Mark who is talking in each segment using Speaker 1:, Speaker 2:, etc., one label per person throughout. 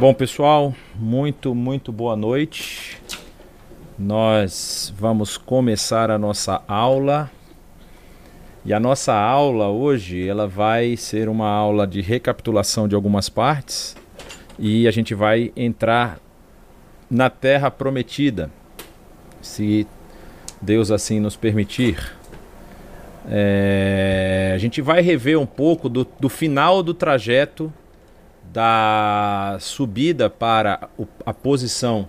Speaker 1: Bom, pessoal, muito, muito boa noite. Nós vamos começar a nossa aula. E a nossa aula hoje, ela vai ser uma aula de recapitulação de algumas partes e a gente vai entrar na terra prometida, se Deus assim nos permitir. É, a gente vai rever um pouco do, do final do trajeto da subida para a posição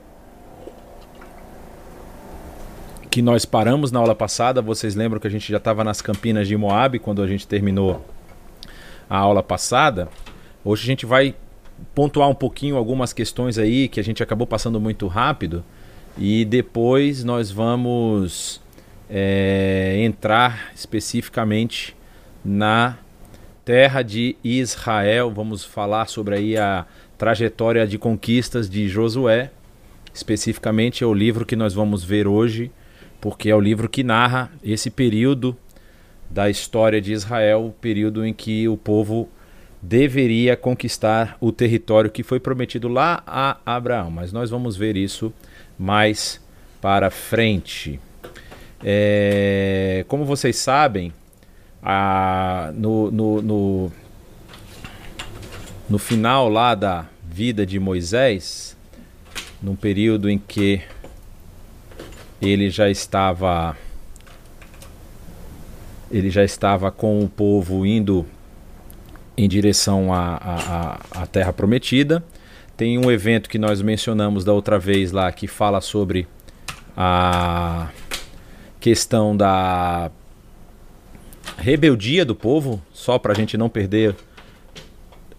Speaker 1: que nós paramos na aula passada. Vocês lembram que a gente já estava nas Campinas de Moab quando a gente terminou a aula passada. Hoje a gente vai pontuar um pouquinho algumas questões aí que a gente acabou passando muito rápido e depois nós vamos é, entrar especificamente na terra de Israel. Vamos falar sobre aí a trajetória de conquistas de Josué. Especificamente é o livro que nós vamos ver hoje, porque é o livro que narra esse período da história de Israel, o período em que o povo deveria conquistar o território que foi prometido lá a Abraão. Mas nós vamos ver isso mais para frente. É, como vocês sabem, a, no, no, no, no final lá da vida de Moisés, num período em que ele já estava ele já estava com o povo indo em direção à, à, à Terra Prometida. Tem um evento que nós mencionamos da outra vez lá que fala sobre a questão da rebeldia do povo, só para a gente não perder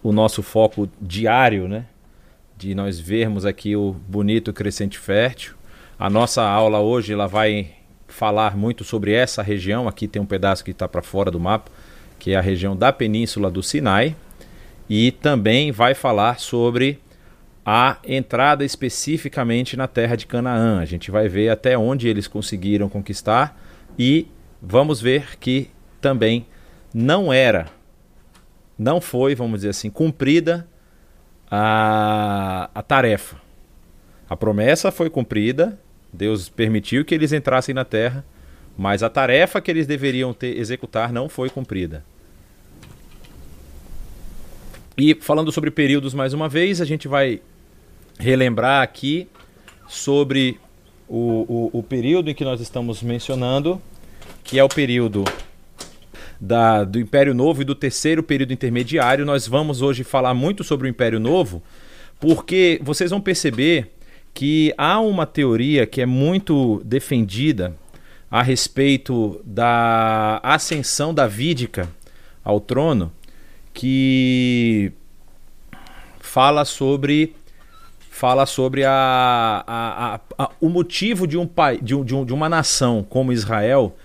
Speaker 1: o nosso foco diário, né? De nós vermos aqui o bonito crescente fértil. A nossa aula hoje ela vai falar muito sobre essa região. Aqui tem um pedaço que está para fora do mapa, que é a região da península do Sinai. E também vai falar sobre a entrada especificamente na terra de Canaã. A gente vai ver até onde eles conseguiram conquistar e vamos ver que também não era, não foi, vamos dizer assim, cumprida a, a tarefa. A promessa foi cumprida, Deus permitiu que eles entrassem na terra, mas a tarefa que eles deveriam ter, executar não foi cumprida. E falando sobre períodos mais uma vez, a gente vai relembrar aqui sobre o, o, o período em que nós estamos mencionando, que é o período da, do Império Novo e do terceiro período intermediário. Nós vamos hoje falar muito sobre o Império Novo, porque vocês vão perceber que há uma teoria que é muito defendida a respeito da ascensão davídica ao trono, que fala sobre fala sobre a, a, a, a o motivo de um, pai, de, um, de, um, de uma nação como Israel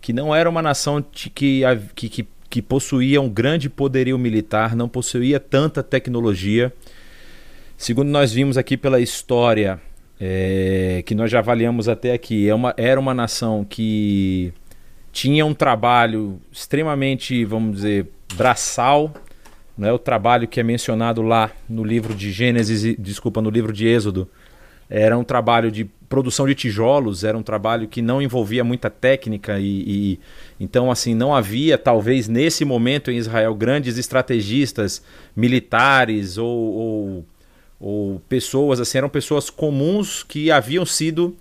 Speaker 1: que não era uma nação que, que, que, que possuía um grande poderio militar, não possuía tanta tecnologia. Segundo nós vimos aqui pela história, é, que nós já avaliamos até aqui, é uma, era uma nação que tinha um trabalho extremamente, vamos dizer, braçal, é o trabalho que é mencionado lá no livro de Gênesis, desculpa, no livro de Êxodo, era um trabalho de produção de tijolos, era um trabalho que não envolvia muita técnica e, e, então assim não havia talvez nesse momento em Israel grandes estrategistas militares ou, ou, ou pessoas assim eram pessoas comuns que haviam sido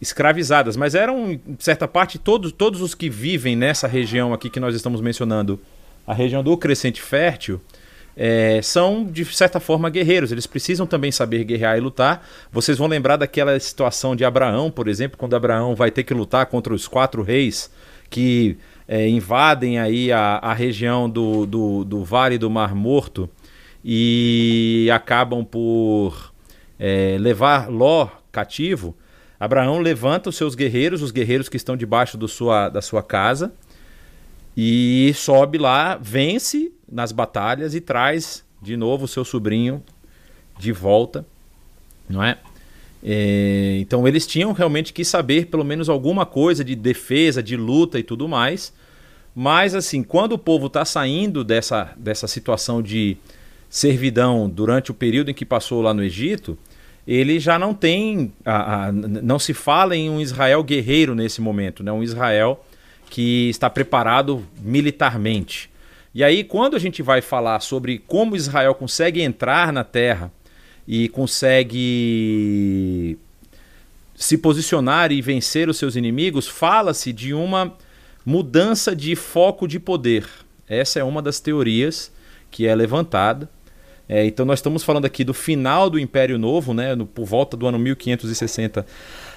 Speaker 1: escravizadas, mas eram em certa parte todos todos os que vivem nessa região aqui que nós estamos mencionando, a região do Crescente Fértil é, são, de certa forma, guerreiros. Eles precisam também saber guerrear e lutar. Vocês vão lembrar daquela situação de Abraão, por exemplo, quando Abraão vai ter que lutar contra os quatro reis que é, invadem aí a, a região do, do, do, Vale do Mar Morto e acabam por é, levar Ló cativo. Abraão levanta os seus guerreiros, os guerreiros que estão debaixo do sua, da sua casa, e sobe lá, vence nas batalhas e traz de novo o seu sobrinho de volta, não é? é? Então eles tinham realmente que saber pelo menos alguma coisa de defesa, de luta e tudo mais. Mas assim, quando o povo está saindo dessa, dessa situação de, servidão durante o período em que passou lá no Egito, ele já não tem, a, a, não se fala em um Israel guerreiro nesse momento, né? um Israel que está preparado militarmente. E aí, quando a gente vai falar sobre como Israel consegue entrar na terra e consegue se posicionar e vencer os seus inimigos, fala-se de uma mudança de foco de poder. Essa é uma das teorias que é levantada. É, então nós estamos falando aqui do final do Império Novo, né, no, por volta do ano 1560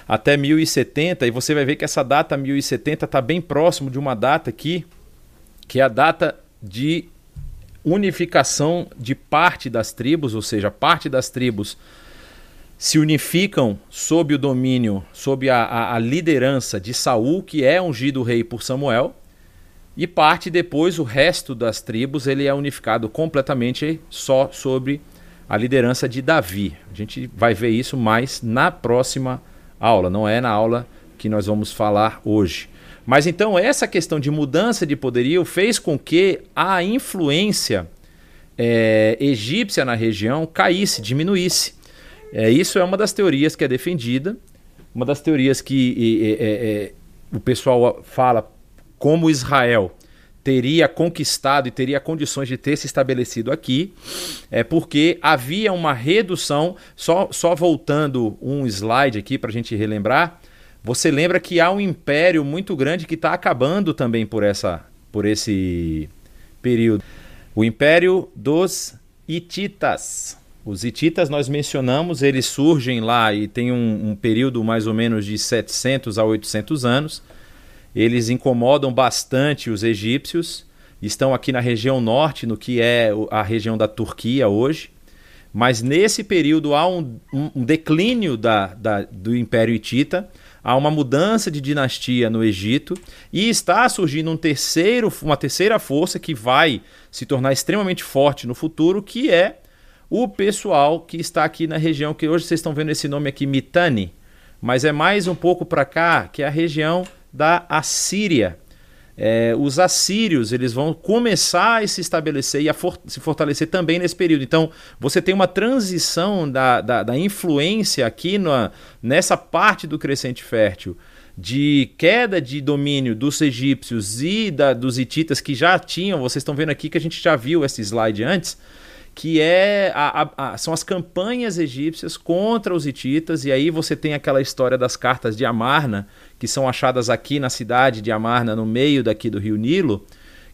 Speaker 1: até 1070, e você vai ver que essa data 1070 está bem próximo de uma data aqui, que é a data de unificação de parte das tribos, ou seja, parte das tribos se unificam sob o domínio, sob a, a, a liderança de Saul, que é ungido rei por Samuel, e parte depois o resto das tribos ele é unificado completamente só sobre a liderança de Davi. A gente vai ver isso mais na próxima aula, não é na aula que nós vamos falar hoje. Mas então essa questão de mudança de poderio fez com que a influência é, egípcia na região caísse, diminuísse. É, isso é uma das teorias que é defendida, uma das teorias que é, é, o pessoal fala como Israel teria conquistado e teria condições de ter se estabelecido aqui, é porque havia uma redução, só, só voltando um slide aqui para a gente relembrar, você lembra que há um império muito grande que está acabando também por, essa, por esse período. O império dos Hititas. Os hititas nós mencionamos, eles surgem lá e tem um, um, período mais ou menos de 700 a 800 anos. Eles incomodam bastante os egípcios, estão aqui na região norte, no que é a região da Turquia hoje. Mas nesse período há um, um, declínio da, da, do Império Hitita, há uma mudança de dinastia no Egito e está surgindo um terceiro, uma terceira força que vai se tornar extremamente forte no futuro, que é o pessoal que está aqui na região, que hoje vocês estão vendo esse nome aqui, Mitani, mas é mais um pouco para cá, que é a região da Assíria. É, os assírios eles vão começar a se estabelecer e a for se fortalecer também nesse período. Então, você tem uma transição da, da, da influência aqui na, nessa parte do crescente fértil de queda de domínio dos egípcios e da, dos hititas que já tinham, vocês estão vendo aqui que a gente já viu esse slide antes, que é a, a, a, são as campanhas egípcias contra os hititas, e aí você tem aquela história das cartas de Amarna, que são achadas aqui na cidade de Amarna, no meio daqui do rio Nilo,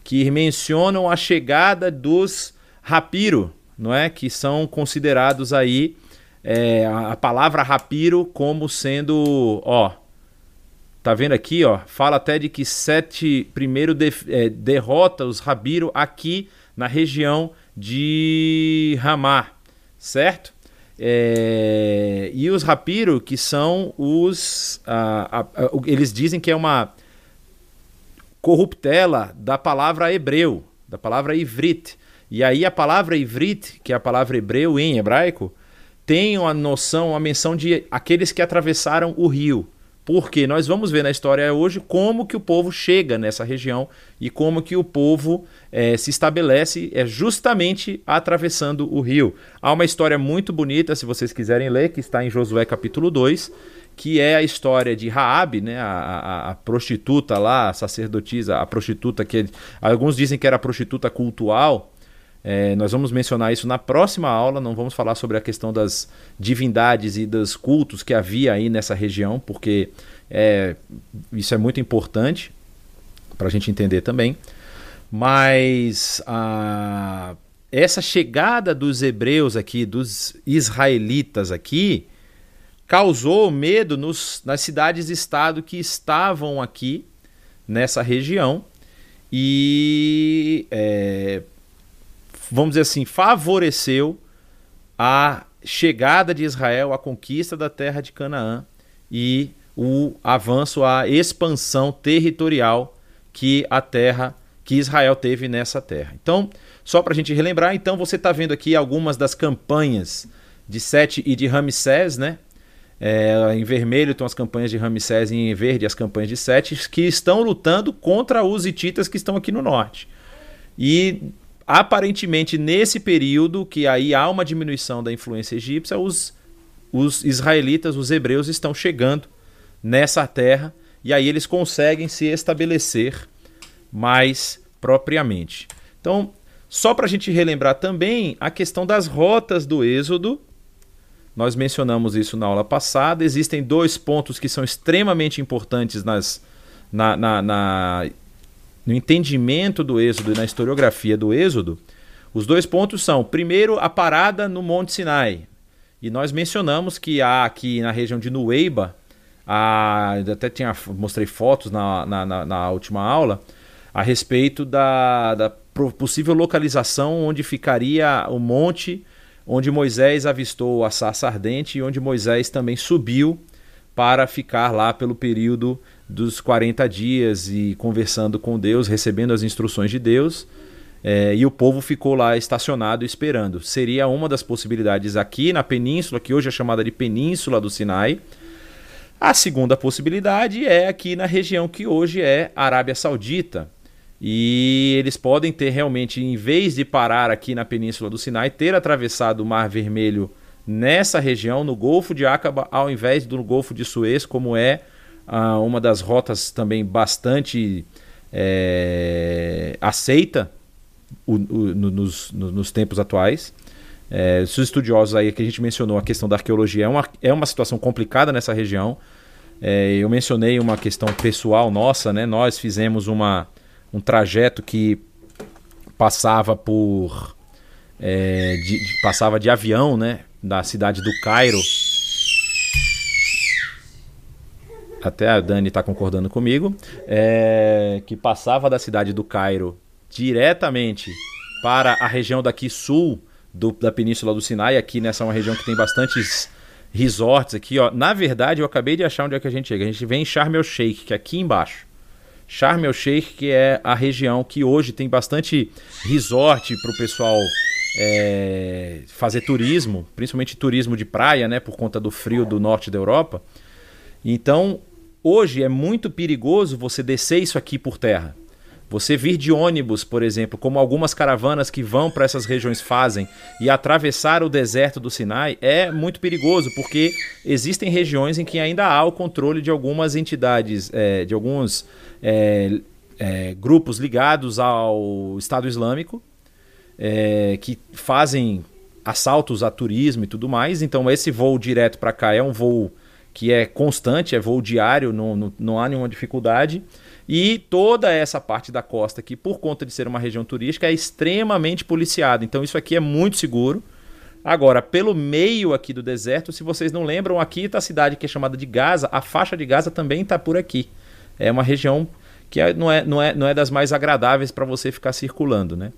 Speaker 1: que mencionam a chegada dos rapiro, não é? que são considerados aí é, a palavra rapiro como sendo, ó, tá vendo aqui, ó, fala até de que Sete primeiro de, é, derrota os rabiro aqui na região de Ramá, certo? É, e os rapiro, que são os. A, a, a, eles dizem que é uma corruptela da palavra hebreu, da palavra ivrit. E aí a palavra ivrit, que é a palavra hebreu em hebraico, tem uma noção, uma menção de aqueles que atravessaram o rio. Porque nós vamos ver na história hoje como que o povo chega nessa região e como que o povo é, se estabelece é justamente atravessando o rio. Há uma história muito bonita, se vocês quiserem ler, que está em Josué capítulo 2, que é a história de Raabe, né, a, a, a, prostituta lá, a sacerdotisa, a prostituta que alguns dizem que era prostituta cultual, é, nós vamos mencionar isso na próxima aula, não vamos falar sobre a questão das divindades e dos cultos que havia aí nessa região, porque é, isso é muito importante para a gente entender também. Mas a, essa chegada dos hebreus aqui, dos israelitas aqui, causou medo nos, nas cidades-estado que estavam aqui nessa região e é, vamos dizer assim, favoreceu a chegada de Israel, a conquista da terra de Canaã e o avanço, a expansão territorial que a terra, que Israel teve nessa terra. Então, só para a gente relembrar, então você está vendo aqui algumas das campanhas de Sete e de Ramsés, né? É, em vermelho estão as campanhas de Ramsés e em verde as campanhas de Sete, que estão lutando contra os hititas que estão aqui no norte. E aparentemente, nesse período, que aí há uma diminuição da influência egípcia, os, os israelitas, os hebreus, estão chegando nessa terra e aí eles conseguem se estabelecer mais propriamente. Então, só para a gente relembrar também a questão das rotas do Êxodo, nós mencionamos isso na aula passada. Existem dois pontos que são extremamente importantes nas, na, na, na, no entendimento do Êxodo e na historiografia do Êxodo. Os dois pontos são, primeiro, a parada no Monte Sinai. E nós mencionamos que há aqui na região de Nueiba, até tinha, mostrei fotos na, na, na, na última aula, a respeito da, da possível localização onde ficaria o monte onde Moisés avistou a sarça ardente e onde Moisés também subiu para ficar lá pelo período dos 40 dias e conversando com Deus, recebendo as instruções de Deus. É, e o povo ficou lá estacionado esperando. Seria uma das possibilidades aqui na península, que hoje é chamada de Península do Sinai. A segunda possibilidade é aqui na região que hoje é Arábia Saudita, e eles podem ter realmente, em vez de parar aqui na Península do Sinai, ter atravessado o Mar Vermelho nessa região, no Golfo de Aqaba, ao invés do Golfo de Suez, como é ah, uma das rotas também bastante é, aceita o, o, no, nos, no, nos tempos atuais. É, os estudiosos aí que a gente mencionou, a questão da arqueologia é uma, é uma situação complicada nessa região. É, eu mencionei uma questão pessoal nossa, né? Nós fizemos uma, um trajeto que passava por. É, de, de, passava de avião, né? Da cidade do Cairo. Até a Dani está concordando comigo. É, que passava da cidade do Cairo diretamente para a região daqui sul do, da Península do Sinai. Aqui nessa é uma região que tem bastantes resorts aqui, ó. Na verdade, eu acabei de achar onde é que a gente chega. A gente vem em Sharm el Sheikh, que é aqui embaixo. Sharm el Sheikh, que é a região que hoje tem bastante resort para o pessoal é, fazer turismo, principalmente turismo de praia, né, por conta do frio do norte da Europa. Então, hoje é muito perigoso você descer isso aqui por terra. Você vir de ônibus, por exemplo, como algumas caravanas que vão para essas regiões fazem, e atravessar o deserto do Sinai é muito perigoso, porque existem regiões em que ainda há o controle de algumas entidades, é, de alguns é, é, grupos ligados ao Estado Islâmico, é, que fazem assaltos a turismo e tudo mais. Então, esse voo direto para cá é um voo que é constante, é voo diário, não, não, não há nenhuma dificuldade. E toda essa parte da costa aqui, por conta de ser uma região turística, é extremamente policiada. Então isso aqui é muito seguro. Agora, pelo meio aqui do deserto, se vocês não lembram, aqui está a cidade que é chamada de Gaza. A faixa de Gaza também está por aqui. É uma região que é, não, é, não, é, não é das mais agradáveis para você ficar circulando, né?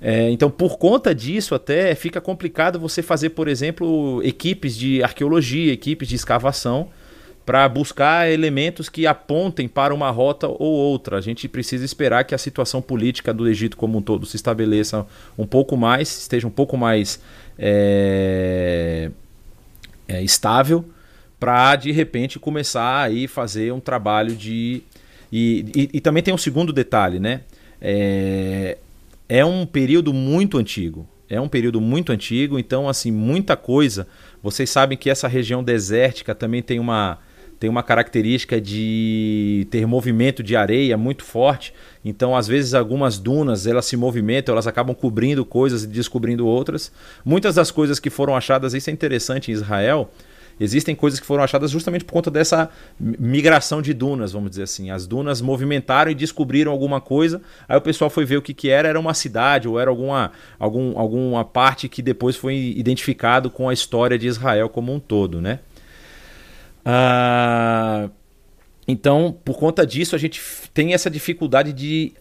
Speaker 1: É, então, por conta disso, até fica complicado você fazer, por exemplo, equipes de arqueologia, equipes de escavação, para buscar elementos que apontem para uma rota ou outra. A gente precisa esperar que a situação política do Egito como um todo se estabeleça um pouco mais, esteja um pouco mais é, é, estável, para de repente começar aí fazer um trabalho de e, e, e, também tem um segundo detalhe, né? É, é um período muito antigo. É um período muito antigo, então assim muita coisa. Vocês sabem que essa região desértica também tem uma tem uma característica de ter movimento de areia muito forte. Então, às vezes, algumas dunas elas se movimentam, elas acabam cobrindo coisas e descobrindo outras. Muitas das coisas que foram achadas, isso é interessante em Israel, existem coisas que foram achadas justamente por conta dessa migração de dunas, vamos dizer assim. As dunas movimentaram e descobriram alguma coisa, aí o pessoal foi ver o que, que era, era uma cidade ou era alguma, algum, alguma parte que depois foi identificado com a história de Israel como um todo, né? Ah, então, por conta disso, a gente tem essa dificuldade de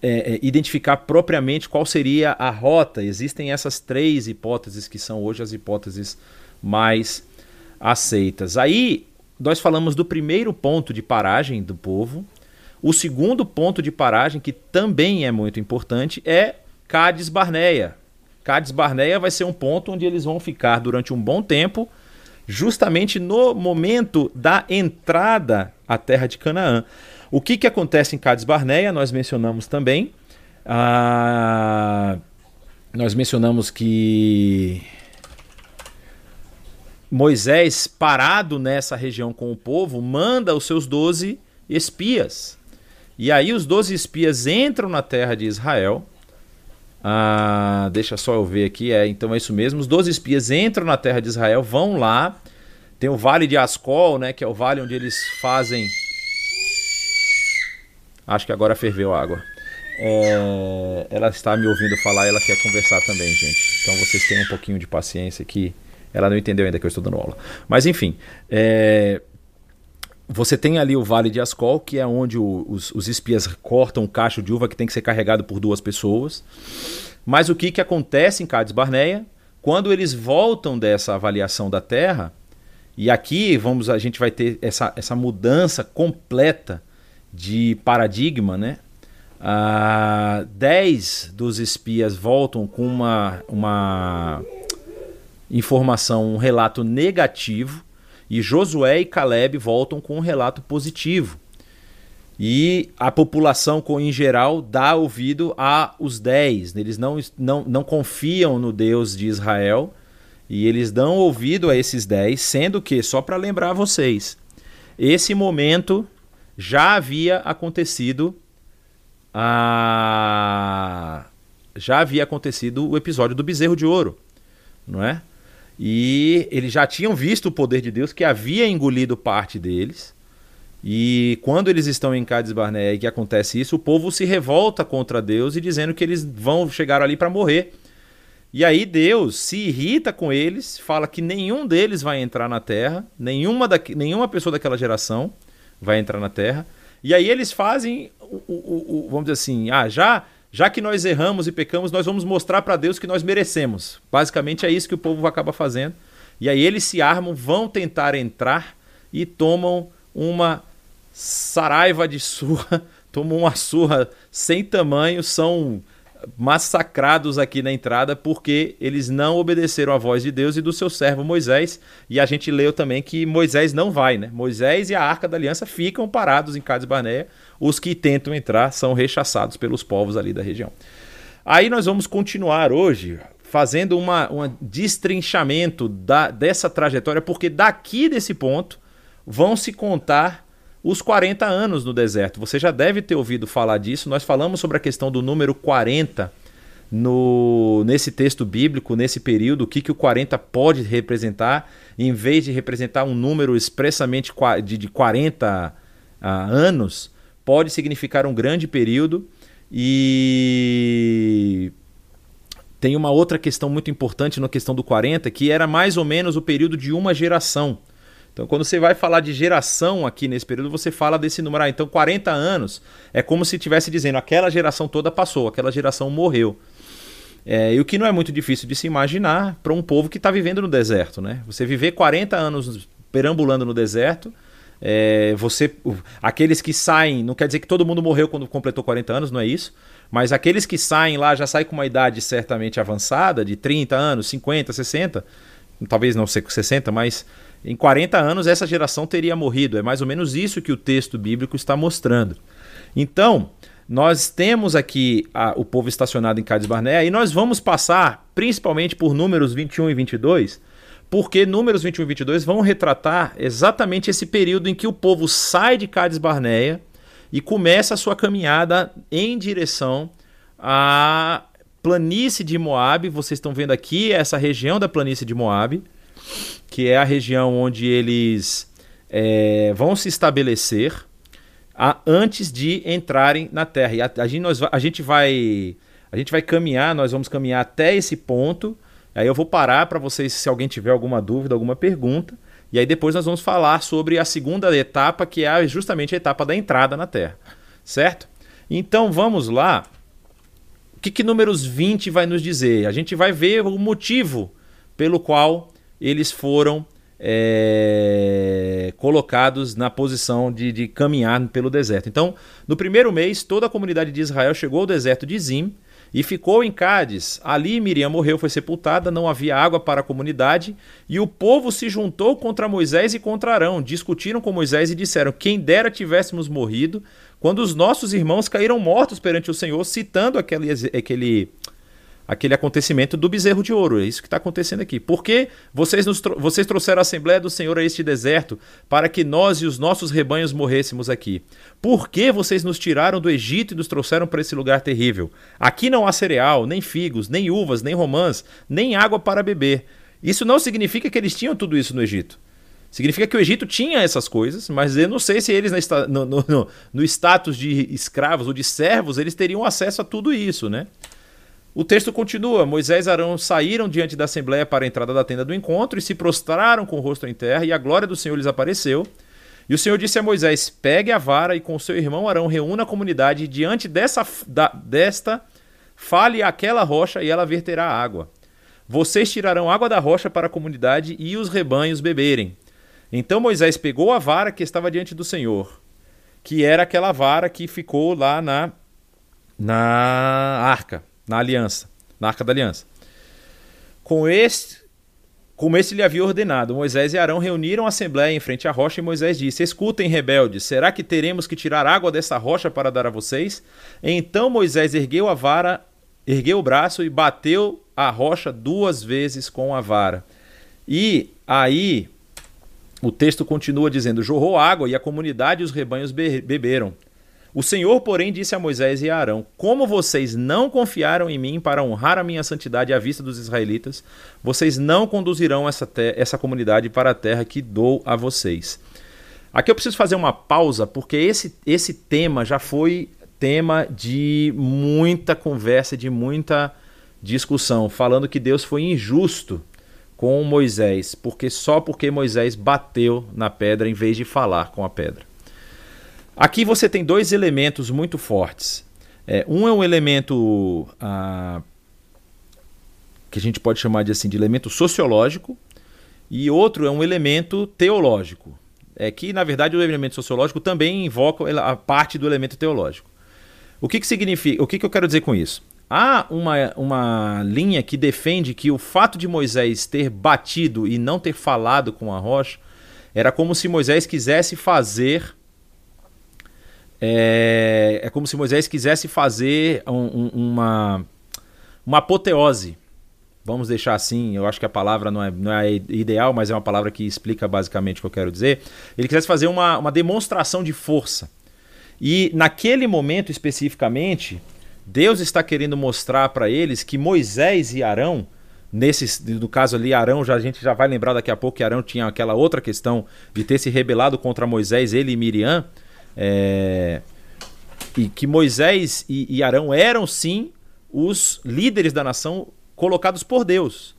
Speaker 1: é, é, identificar propriamente qual seria a rota. Existem essas três hipóteses que são hoje as hipóteses mais aceitas. Aí nós falamos do primeiro ponto de paragem do povo. O segundo ponto de paragem, que também é muito importante, é Cádiz Barneia. Cádiz Barneia vai ser um ponto onde eles vão ficar durante um bom tempo justamente no momento da entrada à terra de Canaã. O que, que acontece em Cades Barneia? Nós mencionamos também. Ah, nós mencionamos que Moisés, parado nessa região com o povo, manda os seus doze espias. E aí os doze espias entram na terra de Israel. Ah, deixa só eu ver aqui, é, então é isso mesmo. Os doze espias entram na terra de Israel, vão lá. Tem o Vale de Ascol, né, que é o vale onde eles fazem. Acho que agora ferveu a água. É... Ela está me ouvindo falar ela quer conversar também, gente. Então vocês tenham um pouquinho de paciência que ela não entendeu ainda que eu estou dando aula. Mas enfim, é... você tem ali o Vale de Ascol, que é onde o, os, os, espias cortam o cacho de uva que tem que ser carregado por duas pessoas. Mas o que, que acontece em Cades Barneia? Quando eles voltam dessa avaliação da terra, e aqui vamos, a gente vai ter essa, essa mudança completa de paradigma, né? Ah, dez dos espias voltam com uma, uma informação, um relato negativo, e Josué e Caleb voltam com um relato positivo. E a população, em geral, dá ouvido a os dez. Eles não, não, não confiam no Deus de Israel e eles dão ouvido a esses dez, sendo que, só para lembrar vocês, esse momento já havia acontecido a... já havia acontecido o episódio do bezerro de ouro, não é? E eles já tinham visto o poder de Deus que havia engolido parte deles. E quando eles estão em Cades Barnea e que acontece isso, o povo se revolta contra Deus e dizendo que eles vão chegar ali para morrer. E aí Deus se irrita com eles, fala que nenhum deles vai entrar na terra, nenhuma, da, nenhuma pessoa daquela geração vai entrar na terra. E aí eles fazem o, o, o vamos dizer assim, ah, já já que nós erramos e pecamos, nós vamos mostrar para Deus que nós merecemos. Basicamente é isso que o povo acaba fazendo. E aí eles se armam, vão tentar entrar e tomam uma saraiva de surra, tomam uma surra sem tamanho, são massacrados aqui na entrada porque eles não obedeceram à voz de Deus e do seu servo Moisés. E a gente leu também que Moisés não vai, né? Moisés e a Arca da Aliança ficam parados em Cades Barneia. Os que tentam entrar são rechaçados pelos povos ali da região. Aí nós vamos continuar hoje fazendo uma, um destrinchamento da, dessa trajetória, porque daqui desse ponto vão se contar os 40 anos no deserto. Você já deve ter ouvido falar disso. Nós falamos sobre a questão do número 40 no, nesse texto bíblico, nesse período, o que, que o 40 pode representar, em vez de representar um número expressamente de, de 40 uh, anos, pode significar um grande período. E tem uma outra questão muito importante na questão do 40, que era mais ou menos o período de uma geração. Então, quando você vai falar de geração aqui nesse período, você fala desse número. Ah, então, 40 anos é como se estivesse dizendo aquela geração toda passou, aquela geração morreu. É, e o que não é muito difícil de se imaginar para um povo que está vivendo no deserto. Né? Você viver 40 anos perambulando no deserto, é, você, aqueles que saem, não quer dizer que todo mundo morreu quando completou 40 anos, não é isso. Mas aqueles que saem lá já saem com uma idade certamente avançada, de 30 anos, 50, 60, talvez não sei 60, mas em 40 anos essa geração teria morrido. É mais ou menos isso que o texto bíblico está mostrando. Então, nós temos aqui a, o povo estacionado em Cades Barnea e nós vamos passar principalmente por números 21 e 22, porque números 21 e 22 vão retratar exatamente esse período em que o povo sai de Cades Barnea e começa a sua caminhada em direção à planície de Moabe. Vocês estão vendo aqui essa região da planície de Moabe que é a região onde eles é, vão se estabelecer a, antes de entrarem na Terra. E a, a, gente, nós, a, gente vai, a gente vai caminhar, nós vamos caminhar até esse ponto. Aí eu vou parar para vocês, se alguém tiver alguma dúvida, alguma pergunta. E aí depois nós vamos falar sobre a segunda etapa, que é justamente a etapa da entrada na Terra. Certo? Então vamos lá. O que, que números 20 vai nos dizer? A gente vai ver o motivo pelo qual eles foram é, colocados na posição de, de, caminhar pelo deserto. Então, no primeiro mês, toda a comunidade de Israel chegou ao deserto de Zim e ficou em Cádiz. Ali Miriam morreu, foi sepultada, não havia água para a comunidade, e o povo se juntou contra Moisés e contra Arão. Discutiram com Moisés e disseram: Quem dera tivéssemos morrido quando os nossos irmãos caíram mortos perante o Senhor, citando aquele, aquele, aquele acontecimento do bezerro de ouro. É isso que está acontecendo aqui. Por que vocês, nos, vocês trouxeram a Assembleia do Senhor a este deserto para que nós e os nossos rebanhos morrêssemos aqui? Por que vocês nos tiraram do Egito e nos trouxeram para esse lugar terrível? Aqui não há cereal, nem figos, nem uvas, nem romãs, nem água para beber. Isso não significa que eles tinham tudo isso no Egito. Significa que o Egito tinha essas coisas, mas eu não sei se eles, no, no, no, no status de escravos ou de servos, eles teriam acesso a tudo isso, né? O texto continua: Moisés e Arão saíram diante da assembleia para a entrada da tenda do encontro e se prostraram com o rosto em terra, e a glória do Senhor lhes apareceu. E o Senhor disse a Moisés: Pegue a vara e com seu irmão Arão reúna a comunidade e diante dessa, da, desta fale aquela rocha e ela verterá água. Vocês tirarão água da rocha para a comunidade e os rebanhos beberem. Então Moisés pegou a vara que estava diante do Senhor, que era aquela vara que ficou lá na, na arca, na aliança, na arca da aliança. Com este, como este lhe havia ordenado, Moisés e Arão reuniram a assembléia em frente à rocha e Moisés disse: Escutem, rebeldes, será que teremos que tirar água dessa rocha para dar a vocês? Então Moisés ergueu a vara, ergueu o braço e bateu a rocha duas vezes com a vara. E aí o texto continua dizendo: jorrou água e a comunidade e os rebanhos be beberam. O Senhor, porém, disse a Moisés e a Arão: Como vocês não confiaram em mim para honrar a minha santidade à vista dos israelitas, vocês não conduzirão essa, essa comunidade para a terra que dou a vocês. Aqui eu preciso fazer uma pausa, porque esse, esse tema já foi tema de muita conversa, de muita discussão, falando que Deus foi injusto com Moisés, porque só porque Moisés bateu na pedra em vez de falar com a pedra. Aqui você tem dois elementos muito fortes. É, um é um elemento ah, que a gente pode chamar de assim de elemento sociológico e outro é um elemento teológico. É que na verdade o elemento sociológico também invoca a parte do elemento teológico. O que, que significa? O que, que eu quero dizer com isso? Há uma, uma linha que defende que o fato de Moisés ter batido e não ter falado com a rocha era como se Moisés quisesse fazer. É, é como se Moisés quisesse fazer um, um, uma, uma apoteose. Vamos deixar assim, eu acho que a palavra não é, não é ideal, mas é uma palavra que explica basicamente o que eu quero dizer. Ele quisesse fazer uma, uma demonstração de força. E naquele momento especificamente, Deus está querendo mostrar para eles que Moisés e Arão, nesse no caso ali Arão, já a gente já vai lembrar daqui a pouco que Arão tinha aquela outra questão de ter se rebelado contra Moisés, ele e Miriam, é, e que Moisés e, e Arão eram sim os líderes da nação colocados por Deus.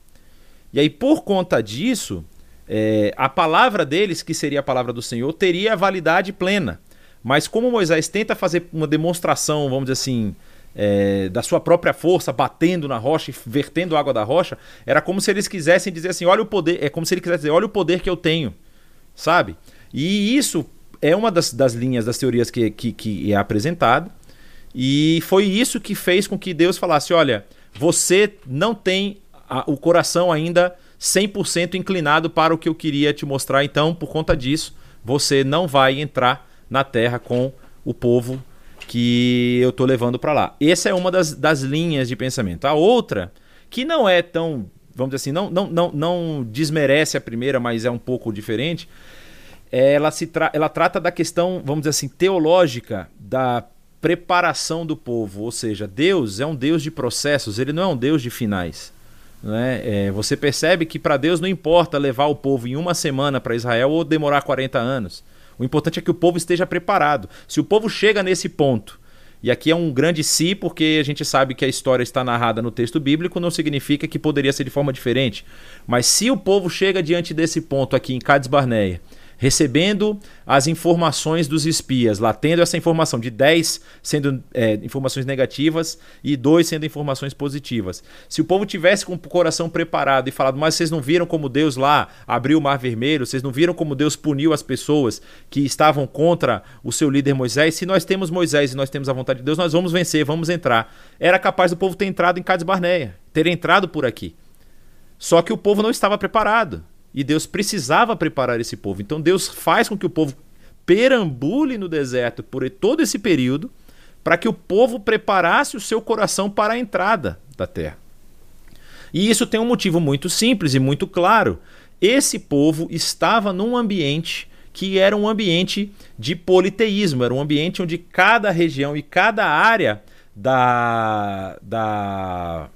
Speaker 1: E aí por conta disso, é, a palavra deles, que seria a palavra do Senhor, teria validade plena. Mas como Moisés tenta fazer uma demonstração, vamos dizer assim, é, da sua própria força, batendo na rocha e vertendo água da rocha, era como se eles quisessem dizer assim: olha o poder, é como se ele quisesse dizer, olha o poder que eu tenho, sabe? E isso é uma das, das linhas das teorias que, que, que é apresentada, e foi isso que fez com que Deus falasse: olha, você não tem a, o coração ainda 100% inclinado para o que eu queria te mostrar, então, por conta disso, você não vai entrar na terra com o povo que eu estou levando para lá. Essa é uma das, das linhas de pensamento. A outra, que não é tão, vamos dizer assim, não, não, não, não desmerece a primeira, mas é um pouco diferente, ela, se tra ela trata da questão, vamos dizer assim, teológica da preparação do povo. Ou seja, Deus é um Deus de processos, ele não é um Deus de finais. Né? É, você percebe que para Deus não importa levar o povo em uma semana para Israel ou demorar 40 anos. O importante é que o povo esteja preparado. Se o povo chega nesse ponto, e aqui é um grande si, porque a gente sabe que a história está narrada no texto bíblico, não significa que poderia ser de forma diferente. Mas se o povo chega diante desse ponto aqui em Cades Barneia, recebendo as informações dos espias, lá tendo essa informação de 10 sendo é, informações negativas e 2 sendo informações positivas. Se o povo tivesse com o coração preparado e falado, mas vocês não viram como Deus lá abriu o mar vermelho, vocês não viram como Deus puniu as pessoas que estavam contra o seu líder Moisés, se nós temos Moisés e nós temos a vontade de Deus, nós vamos vencer, vamos entrar. Era capaz do povo ter entrado em Cades Barneia, ter entrado por aqui. Só que o povo não estava preparado. E Deus precisava preparar esse povo. Então Deus faz com que o povo perambule no deserto por todo esse período, para que o povo preparasse o seu coração para a entrada da terra. E isso tem um motivo muito simples e muito claro. Esse povo estava num ambiente que era um ambiente de politeísmo, era um ambiente onde cada região e cada área da, da,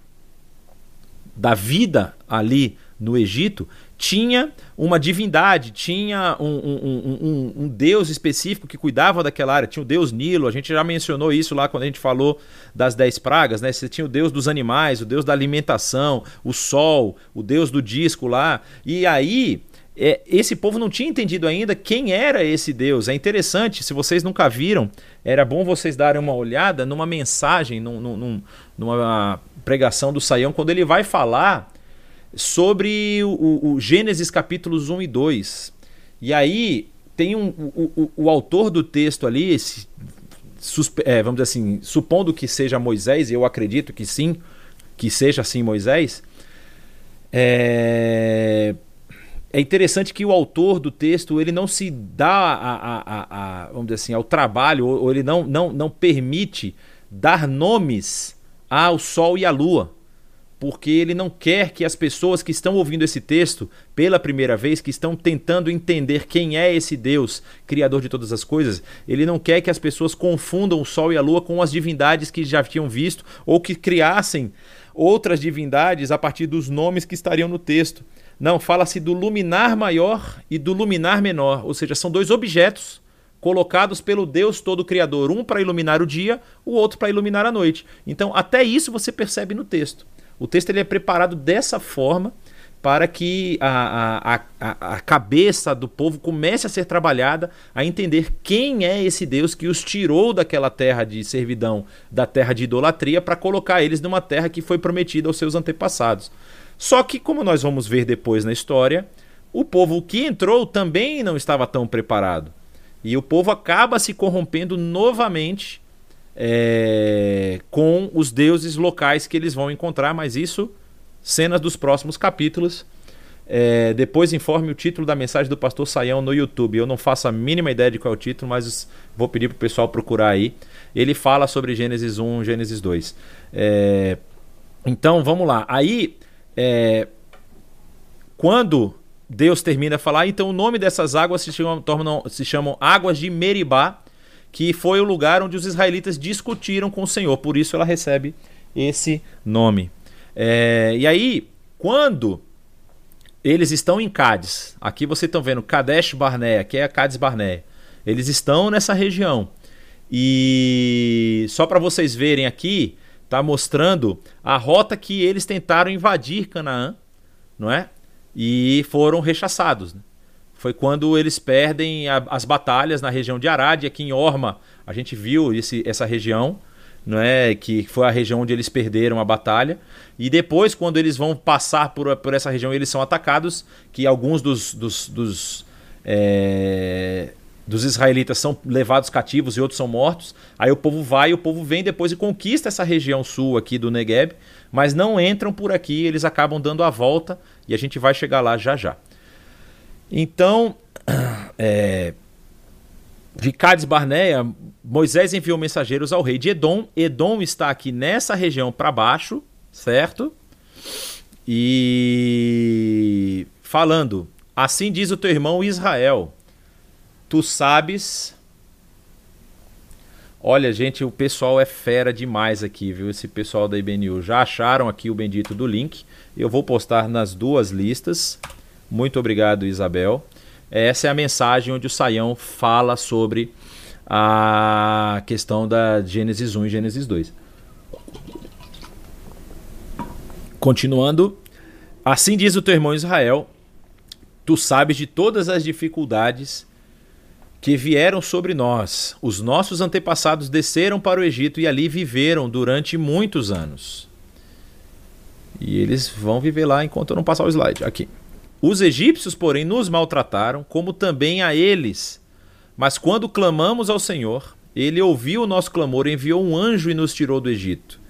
Speaker 1: da vida ali no Egito tinha uma divindade, tinha um, um, um, um, deus específico que cuidava daquela área. Tinha o deus Nilo, a gente já mencionou isso lá quando a gente falou das dez pragas, né? Você tinha o deus dos animais, o deus da alimentação, o sol, o deus do disco lá. E aí é, esse povo não tinha entendido ainda quem era esse Deus. É interessante, se vocês nunca viram, era bom vocês darem uma olhada numa mensagem, num, num, numa pregação do Saião, quando ele vai falar sobre o, o, Gênesis capítulos 1 e 2. E aí tem um, o, o, o autor do texto ali, esse, suspe, é, vamos dizer assim, supondo que seja Moisés, e eu acredito que sim, que seja assim Moisés, é, é interessante que o autor do texto ele não se dá a, a, a, vamos dizer assim, ao trabalho, ou, ou ele não, não, não permite dar nomes ao Sol e à Lua, porque ele não quer que as pessoas que estão ouvindo esse texto pela primeira vez, que estão tentando entender quem é esse Deus, Criador de todas as coisas, ele não quer que as pessoas confundam o Sol e a Lua com as divindades que já tinham visto ou que criassem outras divindades a partir dos nomes que estariam no texto. Não, fala-se do luminar maior e do luminar menor, ou seja, são dois objetos colocados pelo Deus Todo-Criador, um para iluminar o dia, o outro para iluminar a noite. Então, até isso você percebe no texto. O texto ele é preparado dessa forma para que a, a, a, a, cabeça do povo comece a ser trabalhada, a entender quem é esse Deus que os tirou daquela terra de servidão, da terra de idolatria, para colocar eles numa terra que foi prometida aos seus antepassados. Só que, como nós vamos ver depois na história, o povo que entrou também não estava tão preparado. E o povo acaba se corrompendo novamente é, com os deuses locais que eles vão encontrar, mas isso, cenas dos próximos capítulos. É, depois informe o título da mensagem do pastor Saião no YouTube. Eu não faço a mínima ideia de qual é o título, mas vou pedir para o pessoal procurar aí. Ele fala sobre Gênesis 1, Gênesis 2. É, então vamos lá. Aí é, quando Deus termina a falar, então o nome dessas águas se chamam, tornam, se chamam águas de Meribá, que foi o lugar onde os israelitas discutiram com o Senhor. Por isso ela recebe esse nome. É, e aí, quando eles estão em Cádiz, aqui vocês estão vendo Kadesh Barnea, que é a Cádiz Barnea. Eles estão nessa região. E só para vocês verem aqui, está mostrando a rota que eles tentaram invadir Canaã, não é? E foram rechaçados. Né? Foi quando eles perdem a, as batalhas na região de Arad, aqui em Orma. A gente viu esse, essa região, não é? Que foi a região onde eles perderam a batalha. E depois, quando eles vão passar por, por essa região, eles são atacados. Que alguns dos, dos, dos é, dos israelitas são levados cativos e outros são mortos. Aí o povo vai, o povo vem depois e conquista essa região sul aqui do Negueb, mas não entram por aqui, eles acabam dando a volta e a gente vai chegar lá já já. Então, é, de Cades Barneia, Moisés enviou mensageiros ao rei de Edom. Edom está aqui nessa região para baixo, certo? E falando, assim diz o teu irmão Israel Tu sabes. Olha, gente, o pessoal é fera demais aqui, viu? Esse pessoal da IBNU. Já acharam aqui o bendito do link. Eu vou postar nas duas listas. Muito obrigado, Isabel. Essa é a mensagem onde o Saião fala sobre a questão da Gênesis 1 e Gênesis 2. Continuando, assim diz o teu irmão Israel: Tu sabes de todas as dificuldades que vieram sobre nós. Os nossos antepassados desceram para o Egito e ali viveram durante muitos anos. E eles vão viver lá enquanto eu não passar o slide. Aqui. Os egípcios, porém, nos maltrataram, como também a eles. Mas quando clamamos ao Senhor, ele ouviu o nosso clamor, enviou um anjo e nos tirou do Egito.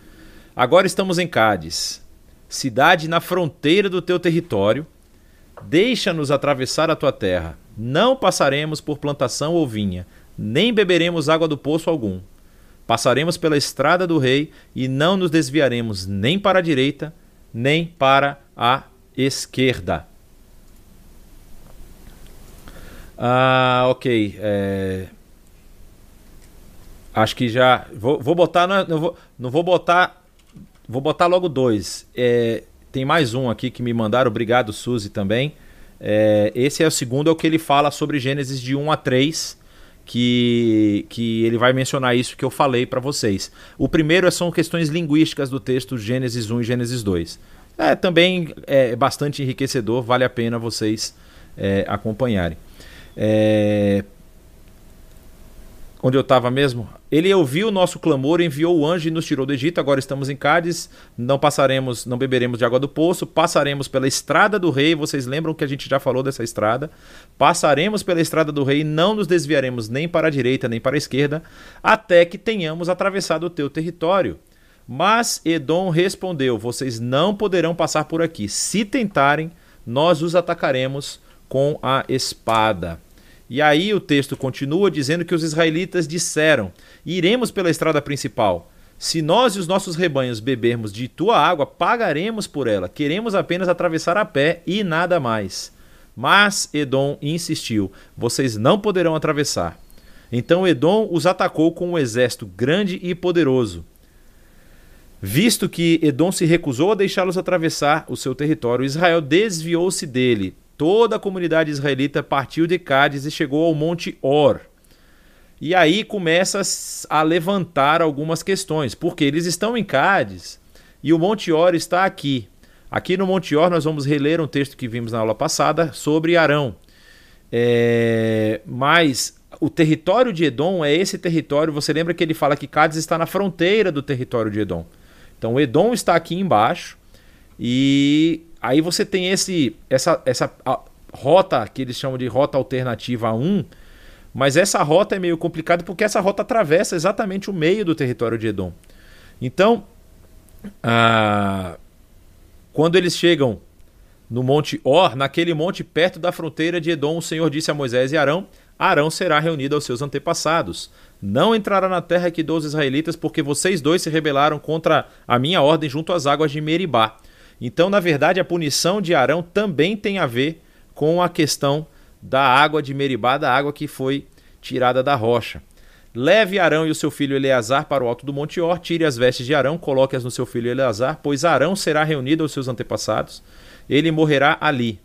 Speaker 1: Agora estamos em Cádiz, cidade na fronteira do teu território. Deixa-nos atravessar a tua terra Não passaremos por plantação ou vinha, nem beberemos água do poço algum. Passaremos pela estrada do rei e não nos desviaremos nem para a direita, nem para a esquerda. Ah, ok. É... Acho que já. Vou, vou botar. Não vou, não vou botar. Vou botar logo dois. É, tem mais um aqui que me mandaram. Obrigado, Suzy, também. É, esse é o segundo, é o que ele fala sobre Gênesis de 1 a 3. Que, que ele vai mencionar isso que eu falei para vocês. O primeiro são questões linguísticas do texto Gênesis 1 e Gênesis 2. É também é bastante enriquecedor, vale a pena vocês é, acompanharem. É, onde eu estava mesmo? Ele ouviu o nosso clamor, enviou o anjo e nos tirou do Egito. Agora estamos em Cádiz, não passaremos, não beberemos de água do poço, passaremos pela estrada do rei. Vocês lembram que a gente já falou dessa estrada? Passaremos pela estrada do rei, não nos desviaremos nem para a direita nem para a esquerda, até que tenhamos atravessado o teu território. Mas Edom respondeu: Vocês não poderão passar por aqui. Se tentarem, nós os atacaremos com a espada. E aí o texto continua dizendo que os israelitas disseram: Iremos pela estrada principal. Se nós e os nossos rebanhos bebermos de tua água, pagaremos por ela. Queremos apenas atravessar a pé e nada mais. Mas Edom insistiu: Vocês não poderão atravessar. Então Edom os atacou com um exército grande e poderoso. Visto que Edom se recusou a deixá-los atravessar o seu território, Israel desviou-se dele, toda a comunidade israelita partiu de Cádiz e chegou ao Monte Or. E aí começa a levantar algumas questões, porque eles estão em Cádiz e o Monte Or está aqui. Aqui no Monte Or nós vamos reler um texto que vimos na aula passada sobre Arão. É... Mas o território de Edom é esse território. Você lembra que ele fala que Cádiz está na fronteira do território de Edom. Então Edom está aqui embaixo e Aí você tem esse essa, essa rota que eles chamam de rota alternativa 1, mas essa rota é meio complicada porque essa rota atravessa exatamente o meio do território de Edom. Então, ah, quando eles chegam no Monte Or, naquele monte perto da fronteira de Edom, o Senhor disse a Moisés e Arão: Arão será reunido aos seus antepassados. Não entrará na terra que dou aos israelitas, porque vocês dois se rebelaram contra a minha ordem junto às águas de Meribá. Então, na verdade, a punição de Arão também tem a ver com a questão da água de Meribá, da água que foi tirada da rocha. Leve Arão e o seu filho Eleazar para o alto do Monte Or, tire as vestes de Arão, coloque-as no seu filho Eleazar, pois Arão será reunido aos seus antepassados, ele morrerá ali.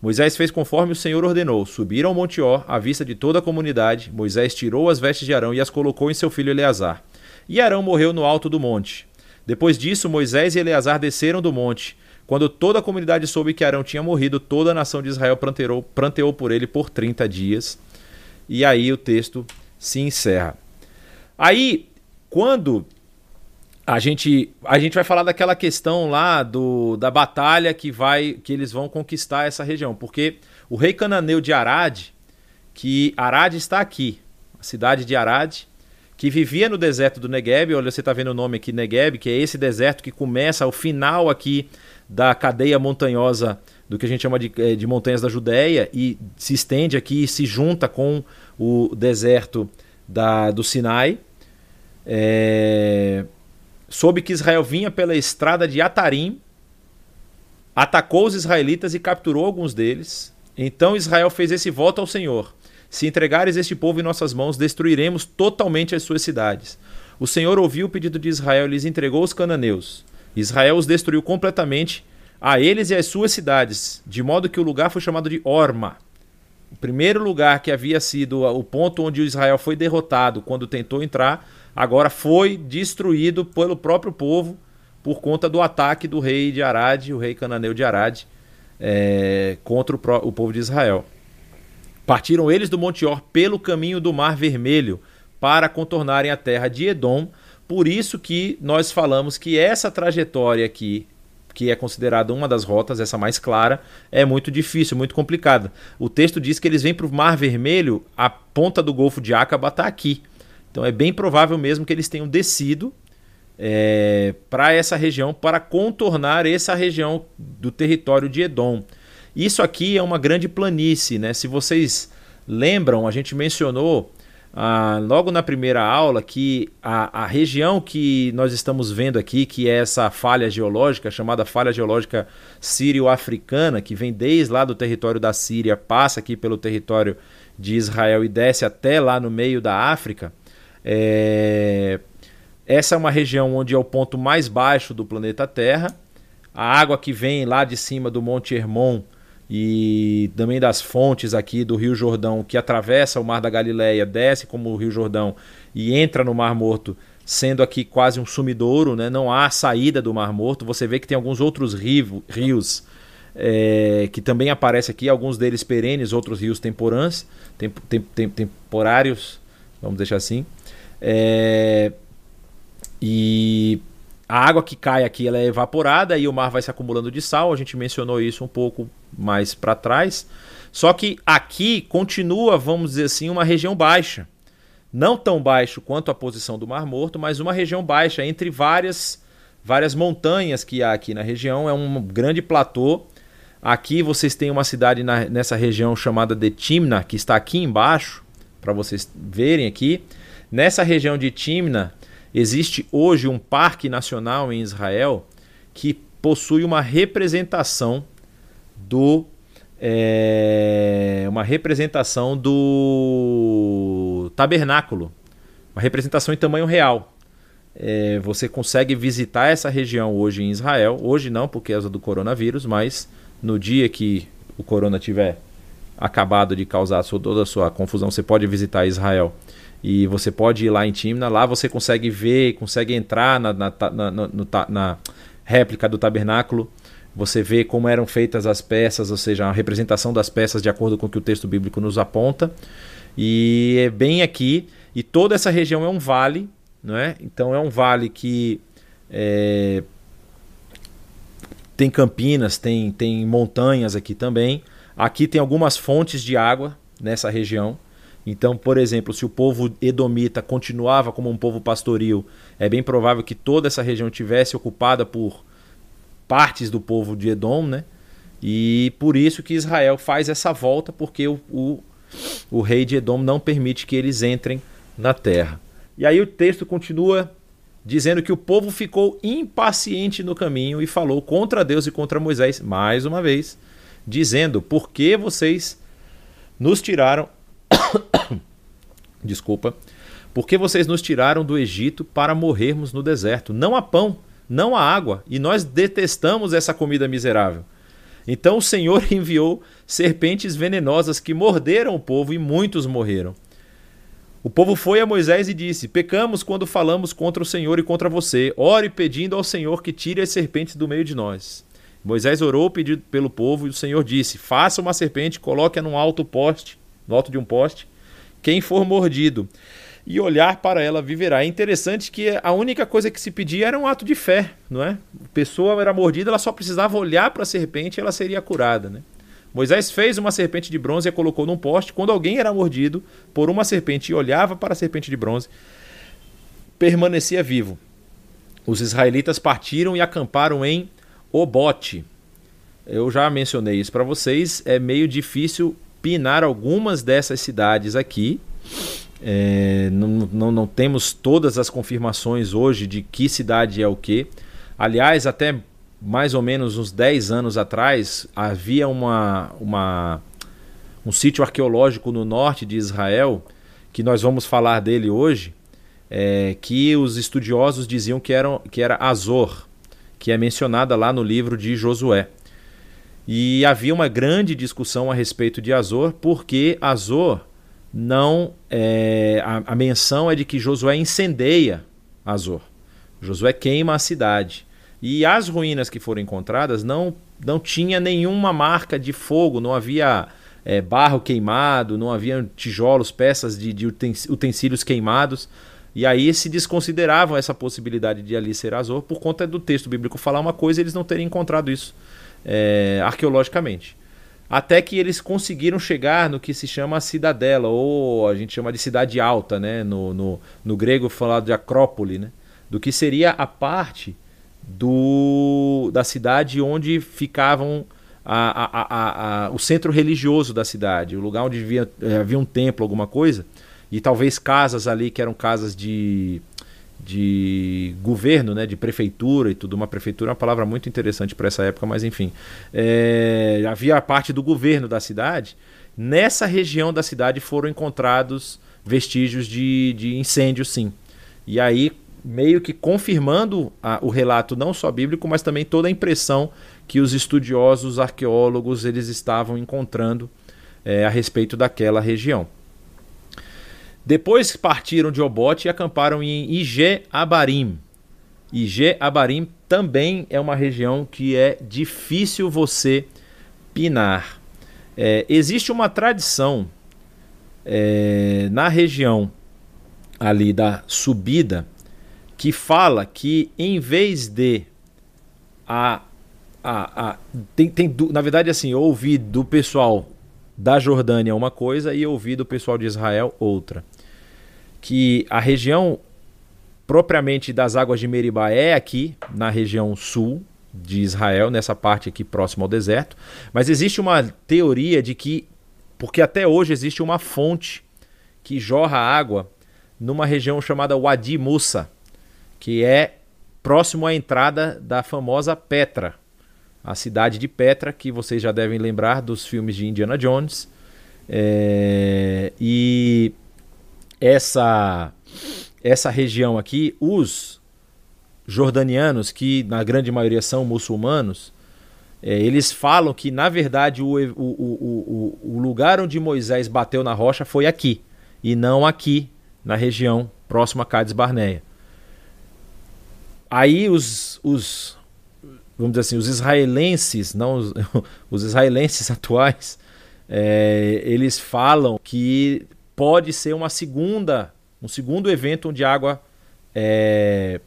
Speaker 1: Moisés fez conforme o Senhor ordenou. Subiram ao Monte Or, à vista de toda a comunidade. Moisés tirou as vestes de Arão e as colocou em seu filho Eleazar. E Arão morreu no alto do monte. Depois disso, Moisés e Eleazar desceram do monte. Quando toda a comunidade soube que Arão tinha morrido, toda a nação de Israel pranteou, por ele por 30 dias. E aí o texto se encerra. Aí, quando a gente, a gente vai falar daquela questão lá do, da batalha que vai que eles vão conquistar essa região, porque o rei cananeu de Arad, que Arad está aqui, a cidade de Arad, que vivia no deserto do Negev. Olha, você está vendo o nome aqui, Negev, que é esse deserto que começa ao final aqui da cadeia montanhosa do que a gente chama de, eh, de montanhas da Judéia e se estende aqui e se junta com o deserto da, do Sinai. É... Soube que Israel vinha pela estrada de Atarim, atacou os israelitas e capturou alguns deles. Então Israel fez esse voto ao Senhor. Se entregares este povo em nossas mãos, destruiremos totalmente as suas cidades. O Senhor ouviu o pedido de Israel e lhes entregou os cananeus. Israel os destruiu completamente, a eles e às suas cidades, de modo que o lugar foi chamado de Orma. O primeiro lugar que havia sido o ponto onde Israel foi derrotado quando tentou entrar, agora foi destruído pelo próprio povo por conta do ataque do rei de Arad, o rei cananeu de Arad, é, contra o, o povo de Israel. Partiram eles do Monte Or pelo caminho do Mar Vermelho para contornarem a terra de Edom. Por isso que nós falamos que essa trajetória aqui, que é considerada uma das rotas, essa mais clara, é muito difícil, muito complicada. O texto diz que eles vêm para o Mar Vermelho, a ponta do Golfo de Acaba está aqui. Então é bem provável mesmo que eles tenham descido é, para essa região para contornar essa região do território de Edom. Isso aqui é uma grande planície, né? Se vocês lembram, a gente mencionou ah, logo na primeira aula que a, a região que nós estamos vendo aqui, que é essa falha geológica, chamada falha geológica sírio-africana, que vem desde lá do território da Síria, passa aqui pelo território de Israel e desce até lá no meio da África, é... essa é uma região onde é o ponto mais baixo do planeta Terra. A água que vem lá de cima do Monte Hermon e também das fontes aqui do Rio Jordão que atravessa o Mar da Galileia, desce como o Rio Jordão e entra no Mar Morto, sendo aqui quase um sumidouro, né? não há saída do Mar Morto. Você vê que tem alguns outros rio, rios é, que também aparecem aqui, alguns deles perenes, outros rios temporãs, tem tem temporários, vamos deixar assim. É, e a água que cai aqui ela é evaporada e o mar vai se acumulando de sal. A gente mencionou isso um pouco mais para trás. Só que aqui continua, vamos dizer assim, uma região baixa. Não tão baixo quanto a posição do Mar Morto, mas uma região baixa entre várias várias montanhas que há aqui na região. É um grande platô. Aqui vocês têm uma cidade na, nessa região chamada de Timna, que está aqui embaixo, para vocês verem aqui. Nessa região de Timna, Existe hoje um parque nacional em Israel que possui uma representação do é, uma representação do tabernáculo, uma representação em tamanho real. É, você consegue visitar essa região hoje em Israel. Hoje não, por causa do coronavírus, mas no dia que o corona tiver acabado de causar toda a sua confusão, você pode visitar Israel e você pode ir lá em Timna, lá você consegue ver, consegue entrar na, na, na, na réplica do tabernáculo, você vê como eram feitas as peças, ou seja, a representação das peças de acordo com o que o texto bíblico nos aponta. E é bem aqui, e toda essa região é um vale, não é? Então é um vale que é, tem campinas, tem, tem montanhas aqui também. Aqui tem algumas fontes de água nessa região. Então, por exemplo, se o povo edomita continuava como um povo pastoril, é bem provável que toda essa região tivesse ocupada por partes do povo de Edom, né? E por isso que Israel faz essa volta, porque o, o, o rei de Edom não permite que eles entrem na terra. E aí o texto continua dizendo que o povo ficou impaciente no caminho e falou contra Deus e contra Moisés, mais uma vez, dizendo: Por que vocês nos tiraram Desculpa. Porque vocês nos tiraram do Egito para morrermos no deserto. Não há pão, não há água, e nós detestamos essa comida miserável. Então o Senhor enviou serpentes venenosas que morderam o povo e muitos morreram. O povo foi a Moisés e disse: Pecamos quando falamos contra o Senhor e contra você. Ore pedindo ao Senhor que tire as serpentes do meio de nós. Moisés orou pedido pelo povo e o Senhor disse: Faça uma serpente, coloque-a num alto poste no alto de um poste, quem for mordido e olhar para ela viverá. É interessante que a única coisa que se pedia era um ato de fé, não é? A pessoa era mordida, ela só precisava olhar para a serpente e ela seria curada, né? Moisés fez uma serpente de bronze e a colocou num poste. Quando alguém era mordido por uma serpente e olhava para a serpente de bronze, permanecia vivo. Os israelitas partiram e acamparam em Obote. Eu já mencionei isso para vocês. É meio difícil pinar algumas dessas cidades aqui. É, não, não, não temos todas as confirmações hoje de que cidade é o que. Aliás, até mais ou menos uns 10 anos atrás, havia uma, uma, um sítio arqueológico no norte de Israel, que nós vamos falar dele hoje, é, que os estudiosos diziam que, eram, que era Azor, que é mencionada lá no livro de Josué. E havia uma grande discussão a respeito de Azor, porque Azor não. É, a, a menção é de que Josué incendeia Azor. Josué queima a cidade. E as ruínas que foram encontradas não, não tinha nenhuma marca de fogo, não havia é, barro queimado, não havia tijolos, peças de, de utensílios queimados. E aí se desconsideravam essa possibilidade de ali ser Azor por conta do texto bíblico falar uma coisa e eles não terem encontrado isso é, arqueologicamente. Até que eles conseguiram chegar no que se chama cidadela, ou a gente chama de cidade alta, né? no, no, no grego falado de acrópole, né? do que seria a parte do, da cidade onde ficavam a, a, a, o centro religioso da cidade, o lugar onde havia, eh, havia um templo, alguma coisa, e talvez casas ali que eram casas de, de governo, né, de prefeitura e tudo. Uma prefeitura é uma palavra muito interessante para essa época, mas enfim. É, havia a parte do governo da cidade. Nessa região da cidade foram encontrados vestígios de, de incêndio, sim. E aí, meio que confirmando a, o relato não só bíblico, mas também toda a impressão que os estudiosos, arqueólogos, eles estavam encontrando é, a respeito daquela região. Depois partiram de Obote e acamparam em Ige Abarim. Ige Abarim também é uma região que é difícil você pinar. É, existe uma tradição é, na região ali da subida que fala que em vez de a, a, a tem, tem na verdade assim ouvi do pessoal da Jordânia uma coisa e ouvi do pessoal de Israel outra que a região propriamente das águas de Meribá é aqui na região sul de Israel, nessa parte aqui próximo ao deserto, mas existe uma teoria de que, porque até hoje existe uma fonte que jorra água numa região chamada Wadi Musa, que é próximo à entrada da famosa Petra, a cidade de Petra, que vocês já devem lembrar dos filmes de Indiana Jones. É... E essa essa região aqui, os jordanianos, que na grande maioria são muçulmanos, é, eles falam que na verdade o, o, o, o, lugar onde Moisés bateu na rocha foi aqui, e não aqui na região próxima a Cades Barneia. Aí os, os vamos dizer assim, os israelenses, não os, os israelenses atuais, é, eles falam que pode ser uma segunda, um segundo evento onde a água é,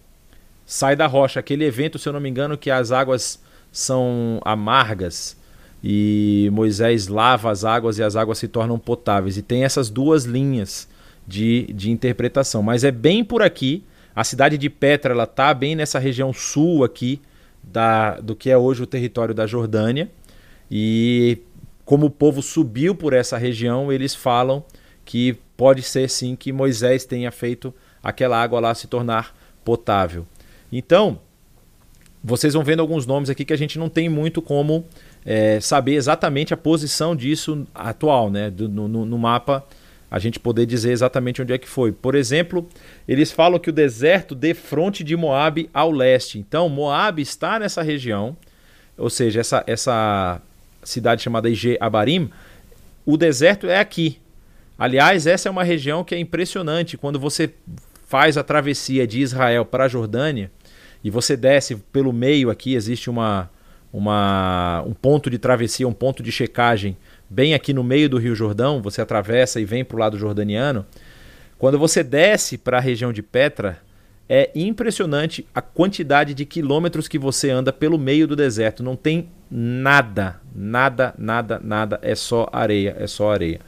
Speaker 1: sai da rocha. Aquele evento, se eu não me engano, que as águas são amargas e Moisés lava as águas e as águas se tornam potáveis. E tem essas duas linhas de, de interpretação. Mas é bem por aqui. A cidade de Petra ela está bem nessa região sul aqui da, do que é hoje o território da Jordânia. E como o povo subiu por essa região, eles falam que pode ser sim que Moisés tenha feito aquela água lá se tornar potável. Então, vocês vão vendo alguns nomes aqui que a gente não tem muito como é, saber exatamente a posição disso atual, né? Do, no, no, mapa a gente poder dizer exatamente onde é que foi. Por exemplo, eles falam que o deserto de fronte de Moabe ao leste. Então, Moabe está nessa região, ou seja, essa, essa cidade chamada Ige Abarim, o deserto é aqui, Aliás, essa é uma região que é impressionante. Quando você faz a travessia de Israel para a Jordânia e você desce pelo meio aqui, existe uma, uma, um ponto de travessia, um ponto de checagem bem aqui no meio do Rio Jordão, você atravessa e vem para o lado jordaniano. Quando você desce para a região de Petra, é impressionante a quantidade de quilômetros que você anda pelo meio do deserto. Não tem nada, nada, nada, nada. É só areia, é só areia.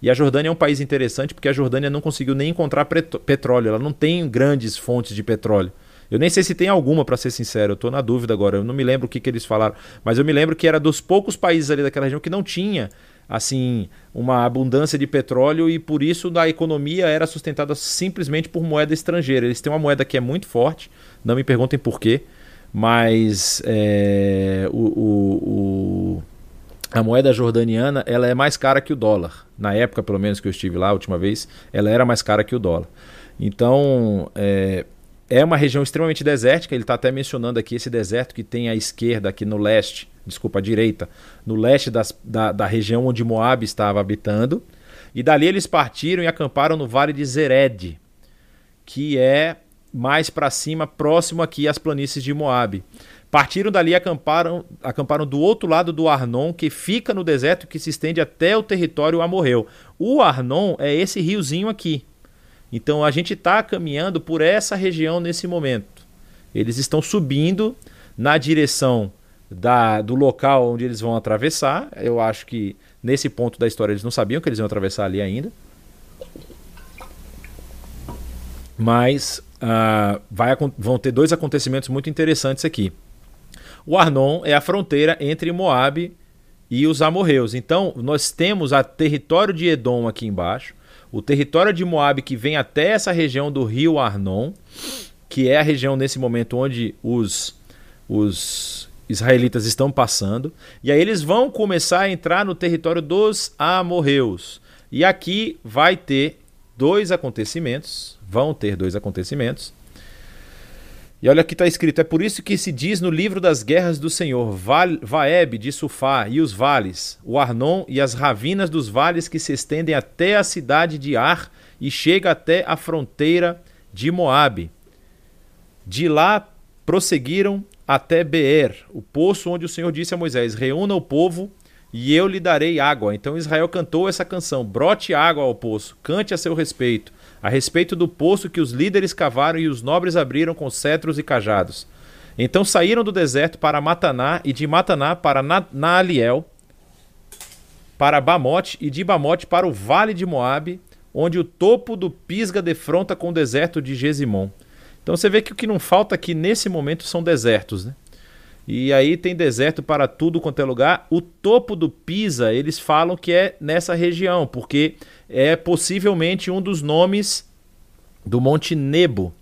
Speaker 1: E a Jordânia é um país interessante porque a Jordânia não conseguiu nem encontrar petróleo, ela não tem grandes fontes de petróleo. Eu nem sei se tem alguma, para ser sincero, eu estou na dúvida agora, eu não me lembro o que, que eles falaram, mas eu me lembro que era dos poucos países ali daquela região que não tinha assim uma abundância de petróleo e por isso a economia era sustentada simplesmente por moeda estrangeira. Eles têm uma moeda que é muito forte, não me perguntem por quê, mas é, o, o, o a moeda jordaniana ela é mais cara que o dólar. Na época, pelo menos que eu estive lá a última vez, ela era mais cara que o dólar. Então, é, é uma região extremamente desértica. Ele está até mencionando aqui esse deserto que tem à esquerda, aqui no leste, desculpa, à direita, no leste das, da, da região onde Moab estava habitando. E dali eles partiram e acamparam no vale de Zered, que é mais para cima, próximo aqui às planícies de Moab. Partiram dali e acamparam, acamparam do outro lado do Arnon, que fica no deserto que se estende até o território Amorreu. O Arnon é esse riozinho aqui. Então a gente está caminhando por essa região nesse momento. Eles estão subindo na direção da, do local onde eles vão atravessar. Eu acho que nesse ponto da história eles não sabiam que eles iam atravessar ali ainda. Mas uh, vai, vão ter dois acontecimentos muito interessantes aqui. O Arnon é a fronteira entre Moab e os amorreus. Então, nós temos o território de Edom aqui embaixo, o território de Moabe que vem até essa região do rio Arnon, que é a região nesse momento onde os, os israelitas estão passando, e aí eles vão começar a entrar no território dos amorreus. E aqui vai ter dois acontecimentos, vão ter dois acontecimentos. E olha o que está escrito: é por isso que se diz no livro das guerras do Senhor: Vaeb de Sufá e os vales, o Arnon e as ravinas dos vales que se estendem até a cidade de Ar e chega até a fronteira de Moabe. De lá prosseguiram até Beer, o poço onde o Senhor disse a Moisés: Reúna o povo e eu lhe darei água. Então Israel cantou essa canção: Brote água ao poço, cante a seu respeito, a respeito do poço que os líderes cavaram e os nobres abriram com cetros e cajados. Então saíram do deserto para Mataná e de Mataná para Naaliel, para Bamote e de Bamote para o vale de Moabe, onde o topo do Pisga defronta com o deserto de Gesimon. Então você vê que o que não falta aqui nesse momento são desertos, né? E aí tem deserto para tudo quanto é lugar. O topo do Pisa, eles falam que é nessa região, porque é possivelmente um dos nomes do Monte Nebo.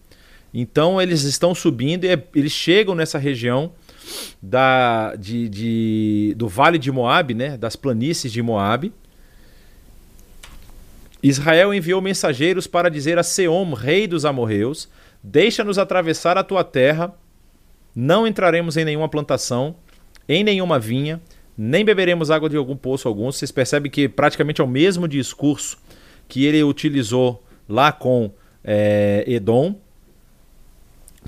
Speaker 1: Então eles estão subindo e é, eles chegam nessa região da, de, de, do Vale de Moabe, né, das planícies de Moabe. Israel enviou mensageiros para dizer a Seom, rei dos amorreus, Deixa-nos atravessar a tua terra, não entraremos em nenhuma plantação, em nenhuma vinha, nem beberemos água de algum poço algum. Vocês percebem que praticamente é o mesmo discurso que ele utilizou lá com é, Edom.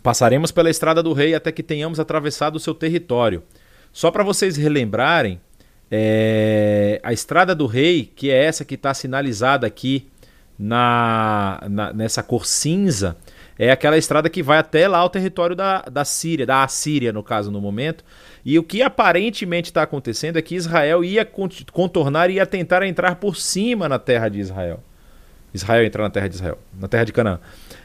Speaker 1: Passaremos pela estrada do rei até que tenhamos atravessado o seu território. Só para vocês relembrarem, é, a estrada do rei, que é essa que está sinalizada aqui na, na, nessa cor cinza, é aquela estrada que vai até lá ao território da, da Síria, da Assíria, no caso, no momento. E o que aparentemente está acontecendo é que Israel ia contornar e ia tentar entrar por cima na terra de Israel. Israel entrar na terra de Israel, na terra de Canaã.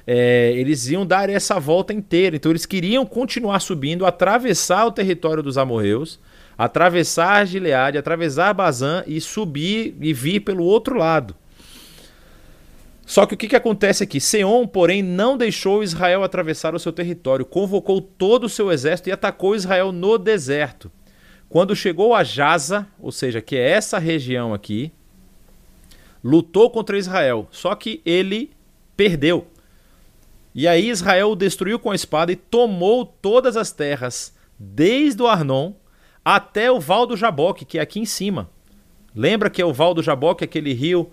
Speaker 1: É, eles iam dar essa volta inteira. Então eles queriam continuar subindo, atravessar o território dos amorreus, atravessar Gileade, atravessar Bazã e subir e vir pelo outro lado. Só que o que, que acontece aqui? Seom, porém, não deixou Israel atravessar o seu território, convocou todo o seu exército e atacou Israel no deserto. Quando chegou a Jaza, ou seja, que é essa região aqui, lutou contra Israel, só que ele perdeu. E aí Israel o destruiu com a espada e tomou todas as terras, desde o Arnon até o Val do Jaboque, que é aqui em cima. Lembra que é o Val do Jaboque, aquele rio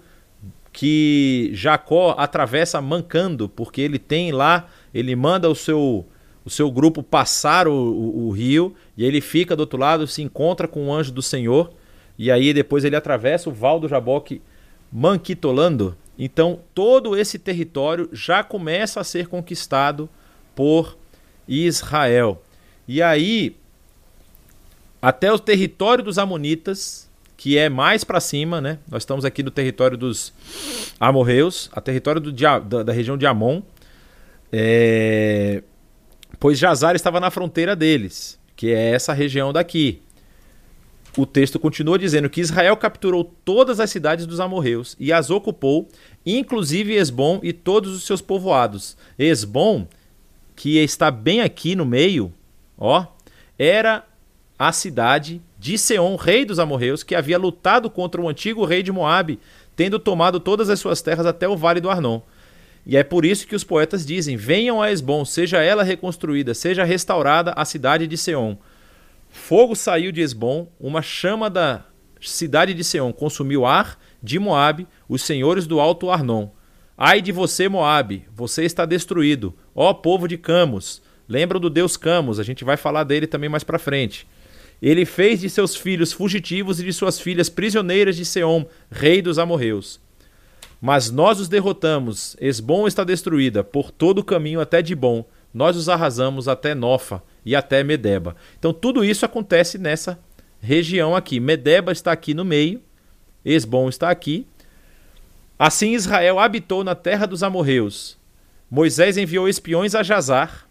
Speaker 1: que Jacó atravessa mancando, porque ele tem lá, ele manda o seu o seu grupo passar o, o, o, rio e ele fica do outro lado, se encontra com o anjo do Senhor e aí depois ele atravessa o Val do Jaboque manquitolando. Então todo esse território já começa a ser conquistado por Israel. E aí até o território dos amonitas que é mais para cima, né? Nós estamos aqui no território dos amorreus, a território do, da, da região de Amon, é... pois Jazar estava na fronteira deles, que é essa região daqui. O texto continua dizendo que Israel capturou todas as cidades dos amorreus e as ocupou, inclusive Esbom e todos os seus povoados. Esbom, que está bem aqui no meio, ó, era a cidade de Seom, rei dos amorreus, que havia lutado contra o antigo rei de Moabe, tendo tomado todas as suas terras até o vale do Arnon. E é por isso que os poetas dizem: Venham a Esbom, seja ela reconstruída, seja restaurada a cidade de Seom. Fogo saiu de Esbom, uma chama da cidade de Seom consumiu Ar de Moabe, os senhores do alto Arnon. Ai de você, Moabe, você está destruído, ó povo de Camos. Lembram do deus Camos, a gente vai falar dele também mais para frente. Ele fez de seus filhos fugitivos e de suas filhas prisioneiras de Seom, rei dos amorreus. Mas nós os derrotamos, Esbom está destruída, por todo o caminho até Dibom, nós os arrasamos até Nofa e até Medeba. Então tudo isso acontece nessa região aqui. Medeba está aqui no meio, Esbom está aqui. Assim Israel habitou na terra dos amorreus. Moisés enviou espiões a Jazar,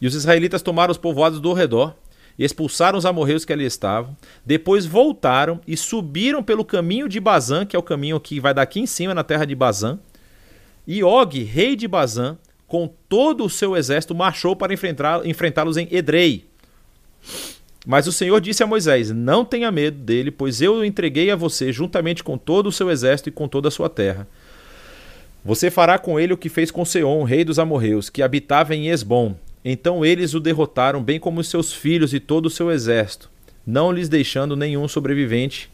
Speaker 1: e os israelitas tomaram os povoados do redor expulsaram os amorreus que ali estavam, depois voltaram e subiram pelo caminho de Bazã, que é o caminho que vai daqui em cima na terra de Bazã. E Og, rei de Bazã, com todo o seu exército, marchou para enfrentá-los em Edrei. Mas o Senhor disse a Moisés: Não tenha medo dele, pois eu o entreguei a você juntamente com todo o seu exército e com toda a sua terra. Você fará com ele o que fez com Seom, rei dos amorreus, que habitava em Esbom. Então eles o derrotaram, bem como seus filhos e todo o seu exército, não lhes deixando nenhum sobrevivente.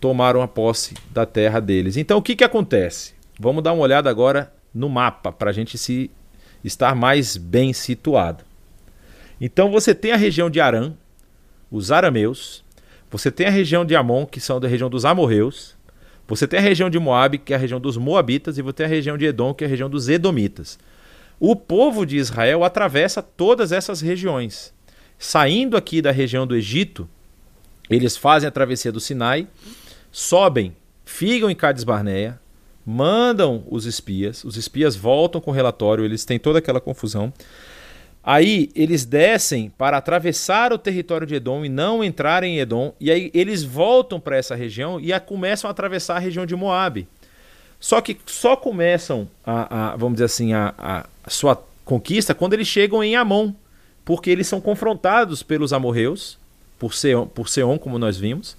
Speaker 1: Tomaram a posse da terra deles. Então o que, que acontece? Vamos dar uma olhada agora no mapa para a gente se estar mais bem situado. Então você tem a região de Arã, os arameus, você tem a região de Amon, que são da região dos amorreus, você tem a região de Moab, que é a região dos moabitas, e você tem a região de Edom, que é a região dos edomitas. O povo de Israel atravessa todas essas regiões. Saindo aqui da região do Egito, eles fazem a travessia do Sinai, sobem, ficam em Cades Barneia, mandam os espias, os espias voltam com o relatório, eles têm toda aquela confusão. Aí eles descem para atravessar o território de Edom e não entrar em Edom. E aí eles voltam para essa região e a, começam a atravessar a região de Moab. Só que só começam a, a vamos dizer assim, a, a, sua conquista quando eles chegam em Amon, porque eles são confrontados pelos amorreus, por Seon, por Seon como nós vimos,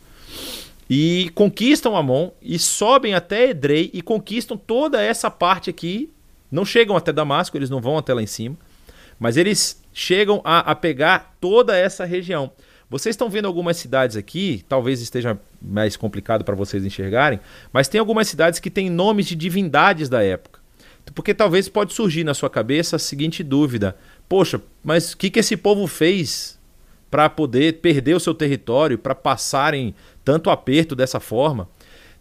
Speaker 1: e conquistam Amon e sobem até Edrei e conquistam toda essa parte aqui. Não chegam até Damasco, eles não vão até lá em cima mas eles chegam a, a pegar toda essa região. Vocês estão vendo algumas cidades aqui, talvez esteja mais complicado para vocês enxergarem, mas tem algumas cidades que têm nomes de divindades da época. Porque talvez pode surgir na sua cabeça a seguinte dúvida: poxa, mas o que, que esse povo fez para poder perder o seu território, para passarem tanto aperto dessa forma?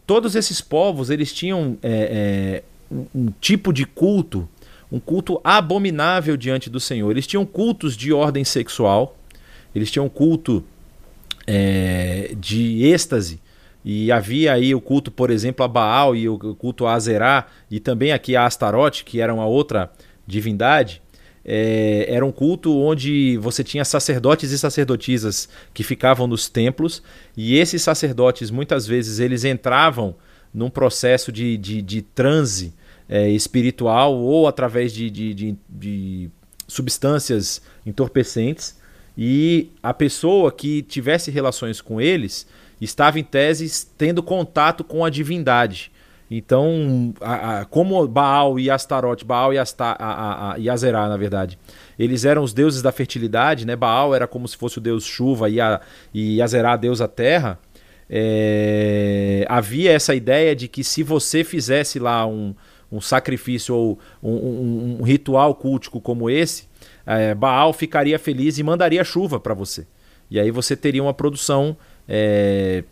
Speaker 1: Todos esses povos eles tinham é, é, um, um tipo de culto um culto abominável diante do Senhor. Eles tinham cultos de ordem sexual, eles tinham culto é, de êxtase, e havia aí o culto, por exemplo, a Baal e o culto a Azerá, e também aqui a Astarote, que era uma outra divindade. É, era um culto onde você tinha sacerdotes e sacerdotisas que ficavam nos templos, e esses sacerdotes muitas vezes eles entravam num processo de, de, de transe é, espiritual ou através de, de, de, de substâncias entorpecentes e a pessoa que tivesse relações com eles estava em tese tendo contato com a divindade. Então, a, a, como Baal e Astarote, Baal e, Asta, a, Azerá, na verdade, eles eram os deuses da fertilidade, né? Baal era como se fosse o deus chuva e, a, e Azerá, a deusa terra. É, havia essa ideia de que se você fizesse lá um, um sacrifício ou um, um, um ritual cultico como esse, é, Baal ficaria feliz e mandaria chuva para você. E aí você teria uma produção é,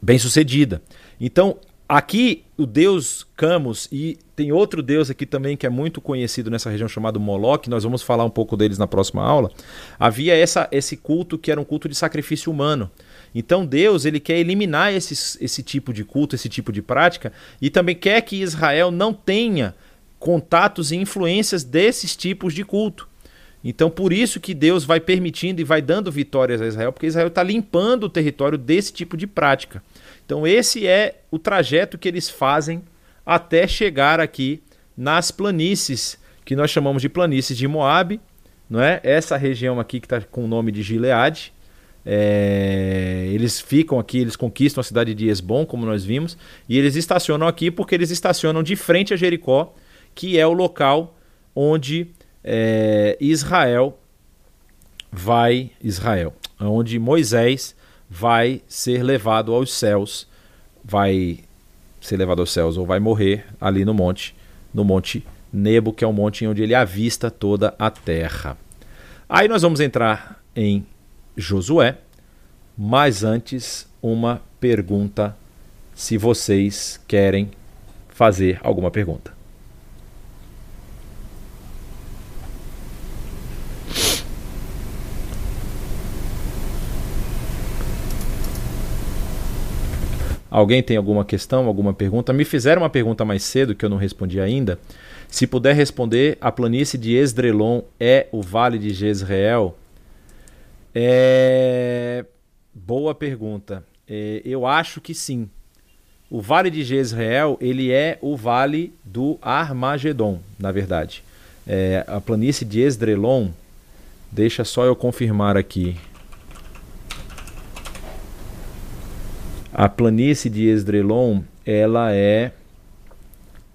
Speaker 1: bem sucedida. Então, aqui o deus Camus e tem outro deus aqui também que é muito conhecido nessa região chamado Moloch, nós vamos falar um pouco deles na próxima aula. Havia essa, esse culto que era um culto de sacrifício humano. Então Deus ele quer eliminar esses, esse tipo de culto, esse tipo de prática, e também quer que Israel não tenha contatos e influências desses tipos de culto. Então por isso que Deus vai permitindo e vai dando vitórias a Israel, porque Israel está limpando o território desse tipo de prática. Então esse é o trajeto que eles fazem até chegar aqui nas planícies que nós chamamos de planícies de Moabe, não é? Essa região aqui que está com o nome de Gileade, é, eles ficam aqui, eles conquistam a cidade de Esbom, como nós vimos, e eles estacionam aqui porque eles estacionam de frente a Jericó, que é o local onde é, Israel vai, Israel, onde Moisés vai ser levado aos céus, vai ser levado aos céus ou vai morrer ali no monte, no monte Nebo, que é o monte onde ele avista toda a terra. Aí nós vamos entrar em Josué, mas antes uma pergunta, se vocês querem fazer alguma pergunta. Alguém tem alguma questão, alguma pergunta? Me fizeram uma pergunta mais cedo que eu não respondi ainda. Se puder responder, a planície de Esdrelon é o vale de Jezreel? É... Boa pergunta. É, eu acho que sim. O Vale de Jezreel, ele é o Vale do Armagedon, na verdade. É, a planície de Esdrelon, deixa só eu confirmar aqui. A planície de Esdrelon, ela é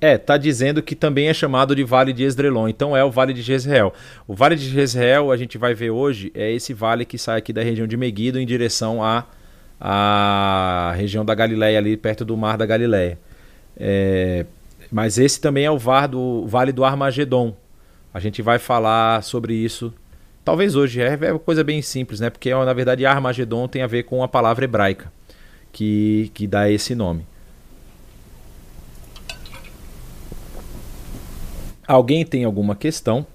Speaker 1: é, tá dizendo que também é chamado de Vale de Esdrelon, então é o Vale de Jezreel. O Vale de Jezreel, a gente vai ver hoje, é esse vale que sai aqui da região de Meguido em direção à, à região da Galileia, ali perto do Mar da Galileia. É, mas esse também é o, do, Vale do Armagedon. A gente vai falar sobre isso, talvez hoje. É, é uma coisa bem simples, né? Porque na verdade Armagedon tem a ver com a palavra hebraica que, que dá esse nome. Alguém tem alguma questão?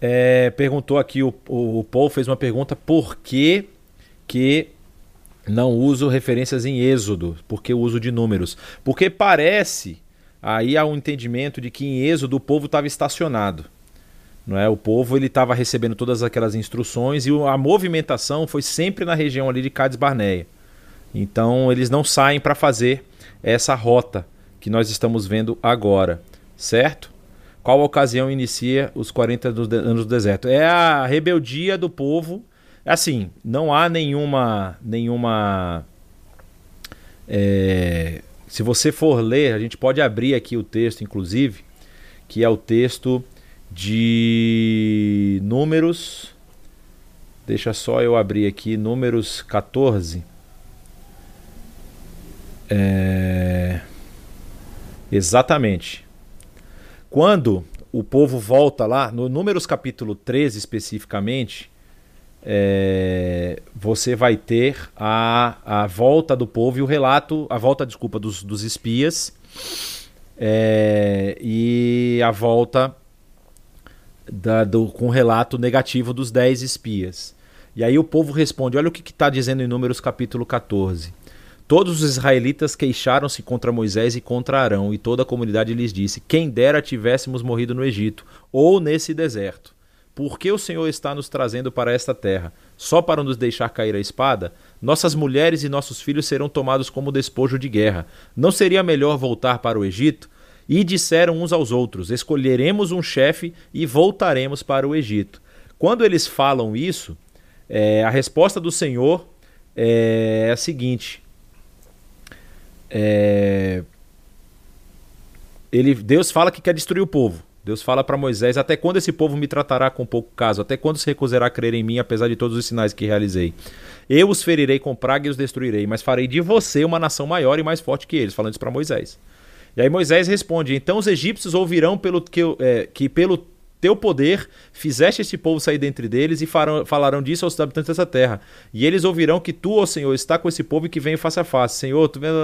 Speaker 1: É, perguntou aqui, o, o, o, Paul fez uma pergunta: por que, que não uso referências em Êxodo? Por que uso de números? Porque parece, aí há um entendimento de que em Êxodo o povo estava estacionado. Não é? O povo ele estava recebendo todas aquelas instruções e a movimentação foi sempre na região ali de Cades Barneia. Então eles não saem para fazer essa rota que nós estamos vendo agora, certo? Qual ocasião inicia os 40 anos do deserto? É a rebeldia do povo. Assim, não há nenhuma. nenhuma é, se você for ler, a gente pode abrir aqui o texto, inclusive, que é o texto de Números. Deixa só eu abrir aqui, Números 14. É... Exatamente. Quando o povo volta lá, no Números capítulo 13 especificamente, é, você vai ter a, a volta do povo e o relato, a volta, desculpa, dos, dos espias é, e a volta da, do, com relato negativo dos dez espias. E aí o povo responde: olha o que está dizendo em Números capítulo 14. Todos os israelitas queixaram-se contra Moisés e contra Arão, e toda a comunidade lhes disse: Quem dera tivéssemos morrido no Egito, ou nesse deserto. Por que o Senhor está nos trazendo para esta terra? Só para nos deixar cair a espada? Nossas mulheres e nossos filhos serão tomados como despojo de guerra. Não seria melhor voltar para o Egito? E disseram uns aos outros: Escolheremos um chefe e voltaremos para o Egito. Quando eles falam isso, é, a resposta do Senhor é a seguinte: é... Ele, Deus fala que quer destruir o povo. Deus fala para Moisés: Até quando esse povo me tratará com pouco caso? Até quando se recusará a crer em mim, apesar de todos os sinais que realizei? Eu os ferirei com praga e os destruirei, mas farei de você uma nação maior e mais forte que eles. Falando isso para Moisés. E aí Moisés responde: Então os egípcios ouvirão pelo que, é, que pelo teu poder fizeste esse povo sair dentre deles e farão, falarão disso aos habitantes dessa terra. E eles ouvirão que tu, ó Senhor, está com esse povo e que vem face a face. Senhor, tu vendo.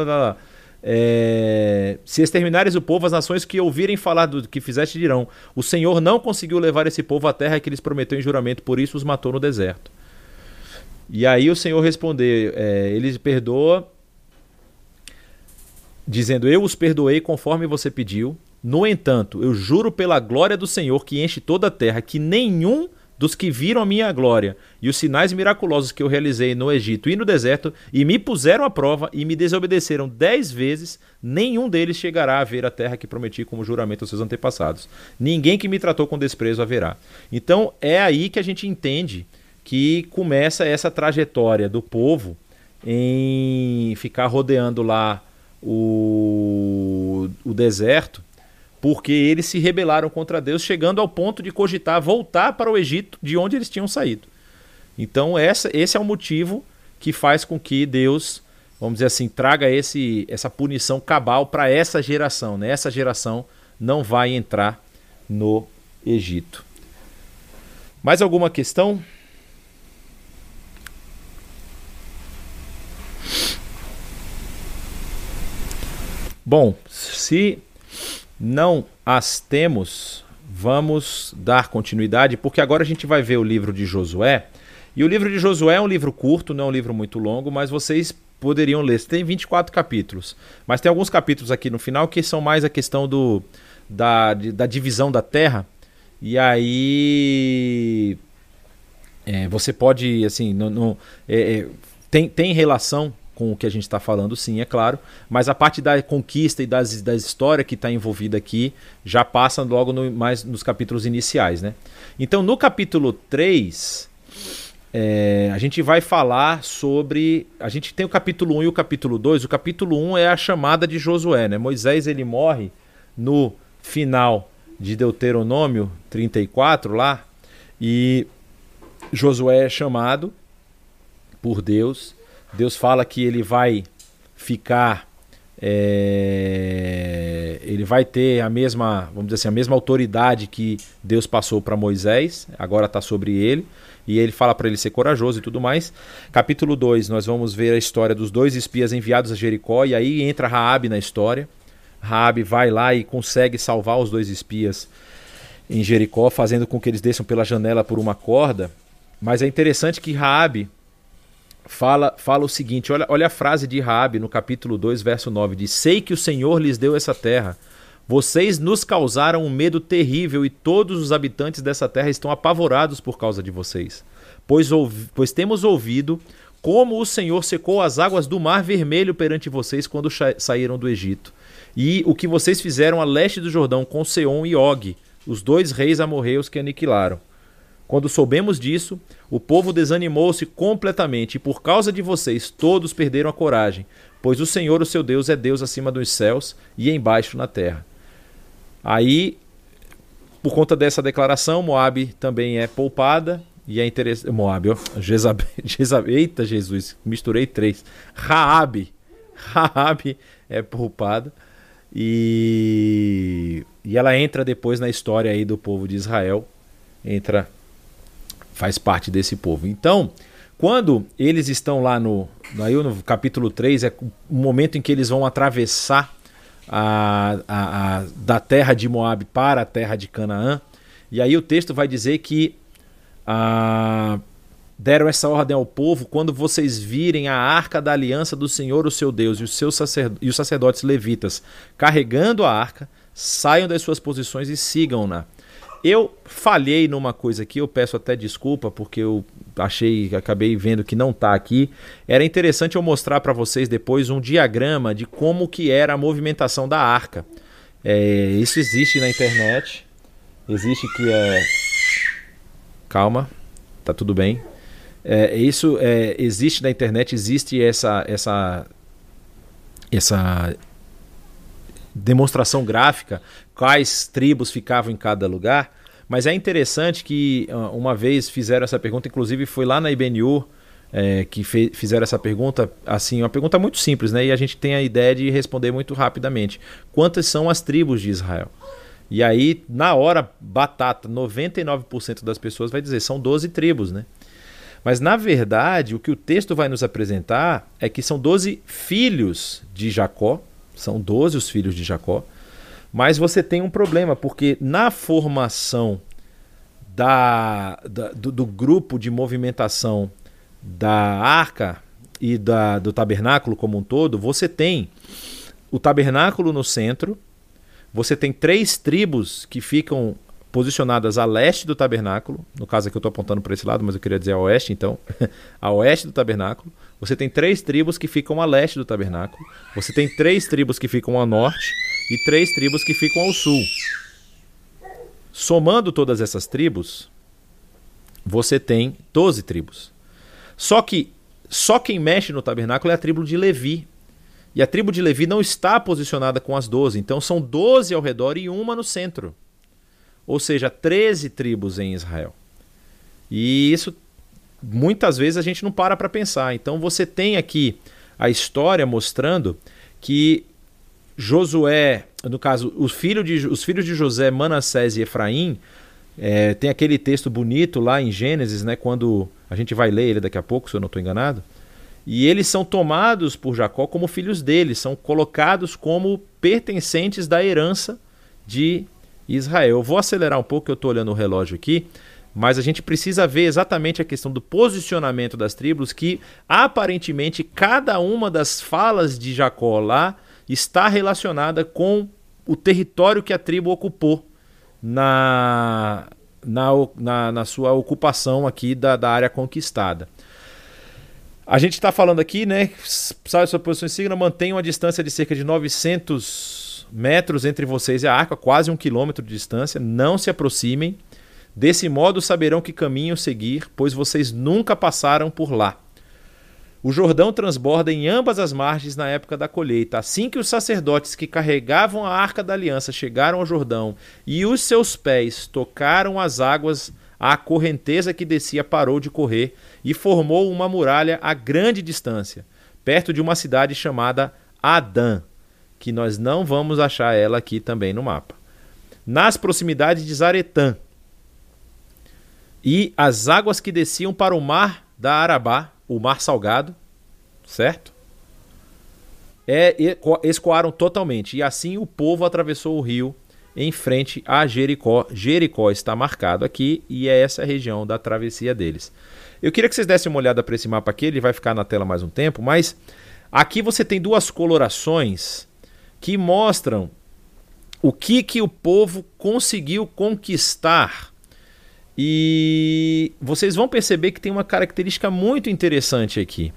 Speaker 1: É, se exterminares o povo, as nações que ouvirem falar do que fizeste dirão: O Senhor não conseguiu levar esse povo à terra que eles prometeu em juramento, por isso os matou no deserto. E aí o Senhor respondeu: é, Ele perdoa, dizendo: Eu os perdoei conforme você pediu. No entanto, eu juro pela glória do Senhor que enche toda a terra, que nenhum dos que viram a minha glória e os sinais miraculosos que eu realizei no Egito e no deserto, e me puseram à prova e me desobedeceram dez vezes, nenhum deles chegará a ver a terra que prometi como juramento aos seus antepassados. Ninguém que me tratou com desprezo haverá. Então é aí que a gente entende que começa essa trajetória do povo em ficar rodeando lá o, o deserto porque eles se rebelaram contra Deus, chegando ao ponto de cogitar voltar para o Egito, de onde eles tinham saído. Então, essa, esse é o motivo que faz com que Deus, vamos dizer assim, traga esse, essa punição cabal para essa geração. Né? Essa geração não vai entrar no Egito. Mais alguma questão? Bom, se não as temos, vamos dar continuidade, porque agora a gente vai ver o livro de Josué. E o livro de Josué é um livro curto, não é um livro muito longo, mas vocês poderiam ler. Tem 24 capítulos, mas tem alguns capítulos aqui no final que são mais a questão do, da, da divisão da terra. E aí é, você pode, assim, não, é, é, tem, tem relação com o que a gente está falando, sim, é claro, mas a parte da conquista e das, das histórias que está envolvida aqui já passa logo no, mais nos capítulos iniciais, né? Então, no capítulo 3, é, a gente vai falar sobre. A gente tem o capítulo 1 e o capítulo 2. O capítulo 1 é a chamada de Josué, né? Moisés ele morre no final de Deuteronômio 34 lá, e Josué é chamado por Deus. Deus fala que ele vai ficar. É, ele vai ter a mesma, vamos dizer assim, a mesma autoridade que Deus passou para Moisés, agora está sobre ele, e ele fala para ele ser corajoso e tudo mais. Capítulo 2, nós vamos ver a história dos dois espias enviados a Jericó, e aí entra Raabe na história. Raabe vai lá e consegue salvar os dois espias em Jericó, fazendo com que eles desçam pela janela por uma corda. Mas é interessante que Raabe fala, fala o seguinte, olha, olha a frase de Raabe no capítulo 2, verso 9, diz: "Sei que o Senhor lhes deu essa terra. Vocês nos causaram um medo terrível e todos os habitantes dessa terra estão apavorados por causa de vocês. Pois, ouvi, pois temos ouvido como o Senhor secou as águas do Mar Vermelho perante vocês quando saíram do Egito, e o que vocês fizeram a leste do Jordão com Seom e Og, os dois reis amorreus que aniquilaram. Quando soubemos disso, o povo desanimou-se completamente, e por causa de vocês todos perderam a coragem, pois o Senhor, o seu Deus, é Deus acima dos céus e embaixo na terra. Aí, por conta dessa declaração, Moabe também é poupada, e é interessante. Moab, ó. Jezabel, eita Jesus, misturei três. Raabe. Raabe é poupada. E, e ela entra depois na história aí do povo de Israel. Entra faz parte desse povo. Então, quando eles estão lá no, aí no capítulo 3, é o momento em que eles vão atravessar a, a, a, da terra de Moab para a terra de Canaã. E aí o texto vai dizer que a, deram essa ordem ao povo quando vocês virem a arca da aliança do Senhor, o seu Deus, e os, seus sacerd e os sacerdotes levitas carregando a arca, saiam das suas posições e sigam-na. Eu falhei numa coisa aqui, eu peço até desculpa porque eu achei, acabei vendo que não está aqui. Era interessante eu mostrar para vocês depois um diagrama de como que era a movimentação da arca. É, isso existe na internet. Existe que é. Calma, tá tudo bem. É, isso é, existe na internet, existe essa essa essa demonstração gráfica, quais tribos ficavam em cada lugar. Mas é interessante que ah, uma vez fizeram essa pergunta, inclusive foi lá na IBNU é, que fizeram essa pergunta, assim, uma pergunta muito simples, né? E a gente tem a ideia de responder muito rapidamente. Quantas são as tribos de Israel? E aí, na hora, batata, 99% das pessoas vai dizer, são 12 tribos, né? Mas na verdade, o que o texto vai nos apresentar é que são 12 filhos de Jacó, são 12 os filhos de Jacó, mas você tem um problema, porque na formação da, da do, do, grupo de movimentação da arca e da, do tabernáculo como um todo, você tem o tabernáculo no centro, você tem três tribos que ficam posicionadas a leste do tabernáculo, no caso aqui eu estou apontando para esse lado, mas eu queria dizer a oeste, então, a oeste do tabernáculo. Você tem três tribos que ficam a leste do tabernáculo, você tem três tribos que ficam a norte e três tribos que ficam ao sul. Somando todas essas tribos, você tem 12 tribos. Só que só quem mexe no tabernáculo é a tribo de Levi. E a tribo de Levi não está posicionada com as 12, então são 12 ao redor e uma no centro ou seja, 13 tribos em Israel. E isso muitas vezes a gente não para para pensar. Então você tem aqui a história mostrando que Josué, no caso, os filhos de, os filhos de José, Manassés e Efraim, é, tem aquele texto bonito lá em Gênesis, né, quando a gente vai ler ele daqui a pouco, se eu não estou enganado. E eles são tomados por Jacó como filhos dele, são colocados como pertencentes da herança de Israel. Eu vou acelerar um pouco, eu estou olhando o relógio aqui, mas a gente precisa ver exatamente a questão do posicionamento das tribos, que aparentemente cada uma das falas de Jacó lá está relacionada com o território que a tribo ocupou. na, na, na, na sua ocupação aqui da, da área conquistada. A gente está falando aqui, né? Sabe sua posição insignia, mantenha uma distância de cerca de 900 metros entre vocês e a arca, quase um quilômetro de distância. Não se aproximem. Desse modo saberão que caminho seguir, pois vocês nunca passaram por lá. O Jordão transborda em ambas as margens na época da colheita. Assim que os sacerdotes que carregavam a arca da aliança chegaram ao Jordão e os seus pés tocaram as águas, a correnteza que descia parou de correr e formou uma muralha a grande distância, perto de uma cidade chamada Adã, que nós não vamos achar ela aqui também no mapa. Nas proximidades de Zaretã. E as águas que desciam para o mar da Arabá, o mar salgado, certo? É, escoaram totalmente. E assim o povo atravessou o rio em frente a Jericó. Jericó está marcado aqui e é essa região da travessia deles. Eu queria que vocês dessem uma olhada para esse mapa aqui, ele vai ficar na tela mais um tempo, mas aqui você tem duas colorações que mostram o que, que o povo conseguiu conquistar. E vocês vão perceber que tem uma característica muito interessante aqui.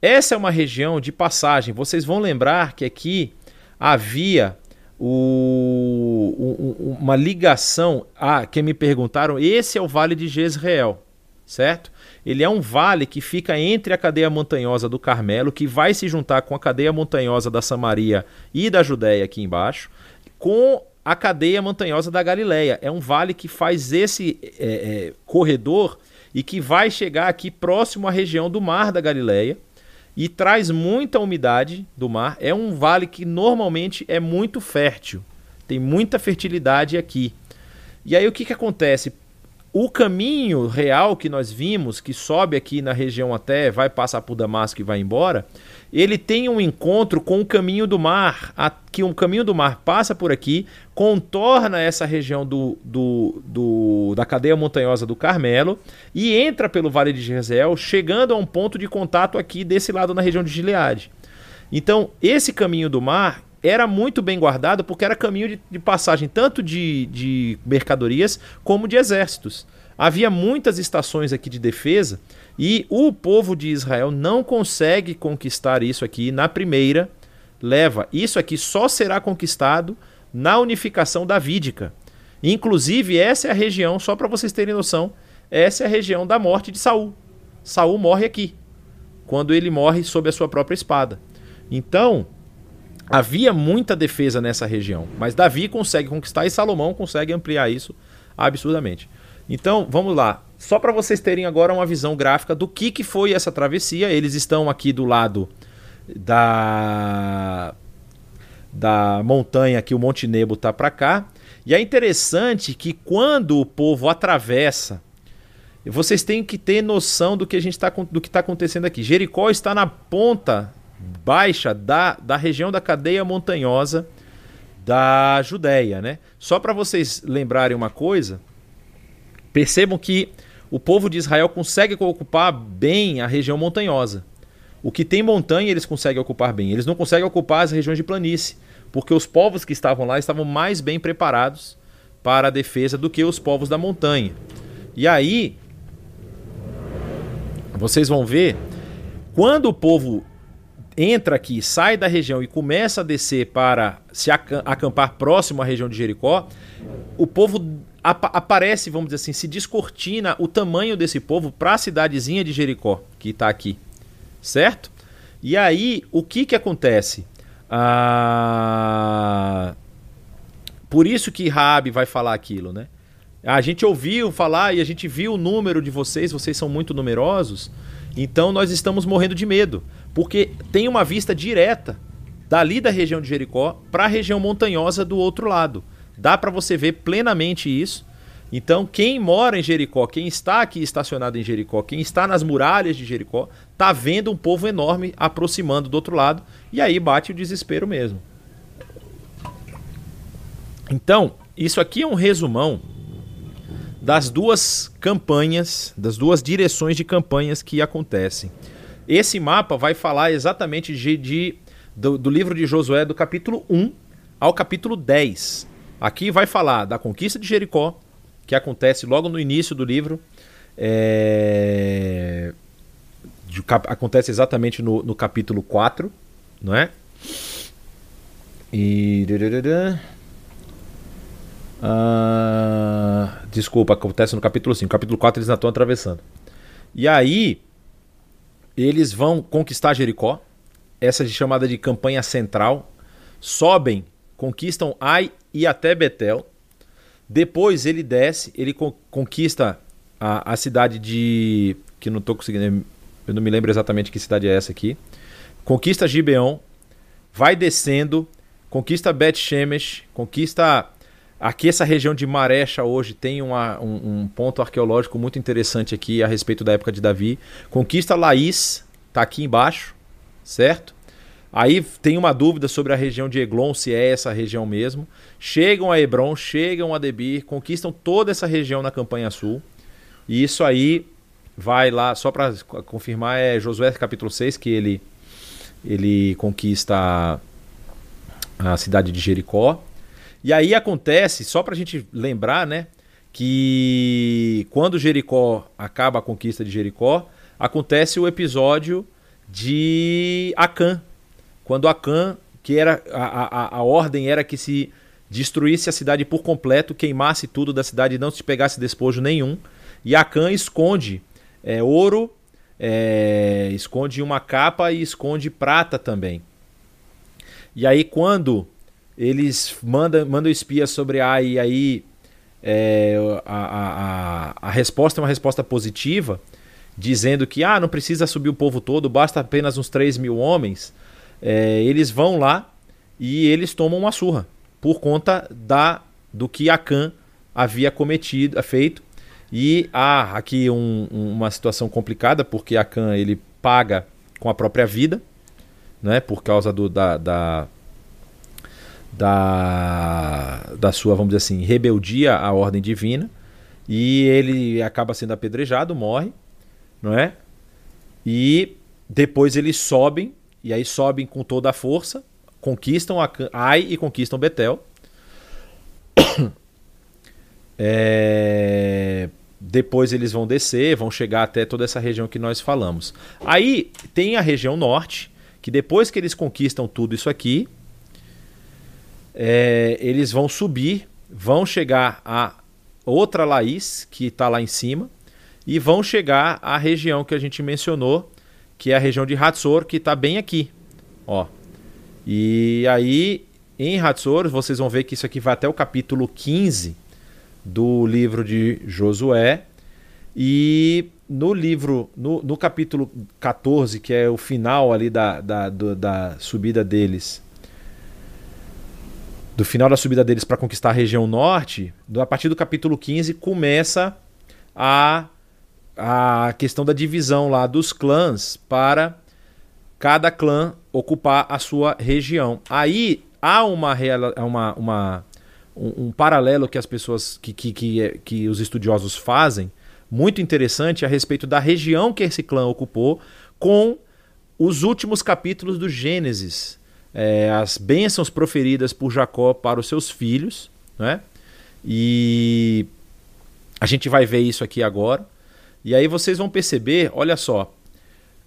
Speaker 1: Essa é uma região de passagem. Vocês vão lembrar que aqui havia o, o, uma ligação. Ah, que me perguntaram, esse é o Vale de Jezreel, certo? Ele é um vale que fica entre a cadeia montanhosa do Carmelo, que vai se juntar com a cadeia montanhosa da Samaria e da Judéia aqui embaixo, com a cadeia montanhosa da Galileia. É um vale que faz esse é, é, corredor e que vai chegar aqui próximo à região do Mar da Galileia e traz muita umidade do mar. É um vale que normalmente é muito fértil, tem muita fertilidade aqui. E aí o que, que acontece? O caminho real que nós vimos, que sobe aqui na região até, vai passar por Damasco e vai embora, ele tem um encontro com o caminho do mar, a, que o caminho do mar passa por aqui, contorna essa região do, do, do, da cadeia montanhosa do Carmelo e entra pelo Vale de Jezreel, chegando a um ponto de contato aqui desse lado na região de Gileade. Então, esse caminho do mar era muito bem guardado porque era caminho de, de passagem tanto de, de mercadorias como de exércitos. Havia muitas estações aqui de defesa e o povo de Israel não consegue conquistar isso aqui na primeira leva. Isso aqui só será conquistado na unificação davídica. Inclusive, essa é a região, só para vocês terem noção, essa é a região da morte de Saul. Saul morre aqui, quando ele morre sob a sua própria espada. Então, Havia muita defesa nessa região, mas Davi consegue conquistar e Salomão consegue ampliar isso absurdamente. Então, vamos lá. Só para vocês terem agora uma visão gráfica do que, que foi essa travessia. Eles estão aqui do lado da da montanha que o Monte Nebo está para cá. E é interessante que quando o povo atravessa, vocês têm que ter noção do que a gente tá, do que está acontecendo aqui. Jericó está na ponta baixa da, da região da cadeia montanhosa da Judéia, né? Só para vocês lembrarem uma coisa, percebam que o povo de Israel consegue ocupar bem a região montanhosa. O que tem montanha eles conseguem ocupar bem. Eles não conseguem ocupar as regiões de planície, porque os povos que estavam lá estavam mais bem preparados para a defesa do que os povos da montanha. E aí, vocês vão ver, quando o povo entra aqui, sai da região e começa a descer para se acampar próximo à região de Jericó, o povo ap aparece, vamos dizer assim, se descortina o tamanho desse povo para a cidadezinha de Jericó, que está aqui, certo? E aí, o que que acontece? Ah... Por isso que Rabi vai falar aquilo, né? A gente ouviu falar e a gente viu o número de vocês, vocês são muito numerosos, então nós estamos morrendo de medo porque tem uma vista direta dali da região de Jericó para a região montanhosa do outro lado. Dá para você ver plenamente isso. Então, quem mora em Jericó, quem está aqui estacionado em Jericó, quem está nas muralhas de Jericó, tá vendo um povo enorme aproximando do outro lado e aí bate o desespero mesmo. Então, isso aqui é um resumão das duas campanhas, das duas direções de campanhas que acontecem. Esse mapa vai falar exatamente de, de do, do, livro de Josué, do capítulo 1 ao capítulo 10. Aqui vai falar da conquista de Jericó, que acontece logo no início do livro. É... Acontece exatamente no, no capítulo 4, não é? E. Ah, desculpa, acontece no capítulo 5. Capítulo 4 eles ainda estão atravessando. E aí, eles vão conquistar Jericó. Essa é chamada de campanha central. Sobem, conquistam Ai e até Betel. Depois ele desce, ele conquista a, a cidade de. Que não estou conseguindo. Eu não me lembro exatamente que cidade é essa aqui. Conquista Gibeon, vai descendo, conquista Bet Shemesh, conquista. Aqui essa região de Marecha hoje tem uma, um, um, ponto arqueológico muito interessante aqui a respeito da época de Davi. Conquista Laís, tá aqui embaixo, certo? Aí tem uma dúvida sobre a região de Eglon, se é essa região mesmo. Chegam a Hebron, chegam a Debir, conquistam toda essa região na campanha sul. E isso aí vai lá, só para confirmar, é Josué capítulo 6, que ele, ele conquista a cidade de Jericó. E aí acontece, só para a gente lembrar, né, que quando Jericó acaba a conquista de Jericó, acontece o episódio de Acã. Quando Acã, que era a, a, a ordem era que se destruísse a cidade por completo, queimasse tudo da cidade e não se pegasse despojo nenhum. E Acã esconde é, ouro, é, esconde uma capa e esconde prata também. E aí quando eles mandam, mandam espias sobre a e aí é, a, a, a resposta é uma resposta positiva, dizendo que ah, não precisa subir o povo todo, basta apenas uns 3 mil homens. É, eles vão lá e eles tomam uma surra por conta da do que Akan havia cometido, feito. E há aqui um, uma situação complicada, porque Akan ele paga com a própria vida, né, por causa do, da, da, da, da sua, vamos dizer assim, rebeldia à ordem divina. E ele acaba sendo apedrejado, morre, não é? E depois eles sobem, e aí sobem com toda a força, conquistam Ai e conquistam Betel. É... Depois eles vão descer, vão chegar até toda essa região que nós falamos. Aí tem a região norte, que depois que eles conquistam tudo isso aqui, é... eles vão subir, vão chegar a outra Laís, que está lá em cima, e vão chegar à região que a gente mencionou, que é a região de Hatzor, que está bem aqui. Ó. E aí, em Hatzor, vocês vão ver que isso aqui vai até o capítulo 15 do livro de Josué. E no livro, no, no capítulo 14, que é o final ali da, da, do, da subida deles, do final da subida deles para conquistar a região norte, a partir do capítulo 15 começa a, a questão da divisão lá dos clãs para cada clã ocupar a sua região. Aí há uma, uma, uma um, um, paralelo que as pessoas, que, que, que, que os estudiosos fazem, muito interessante a respeito da região que esse clã ocupou com os últimos capítulos do Gênesis, é, as bênçãos proferidas por Jacó para os seus filhos, né? E a gente vai ver isso aqui agora. E aí vocês vão perceber, olha só,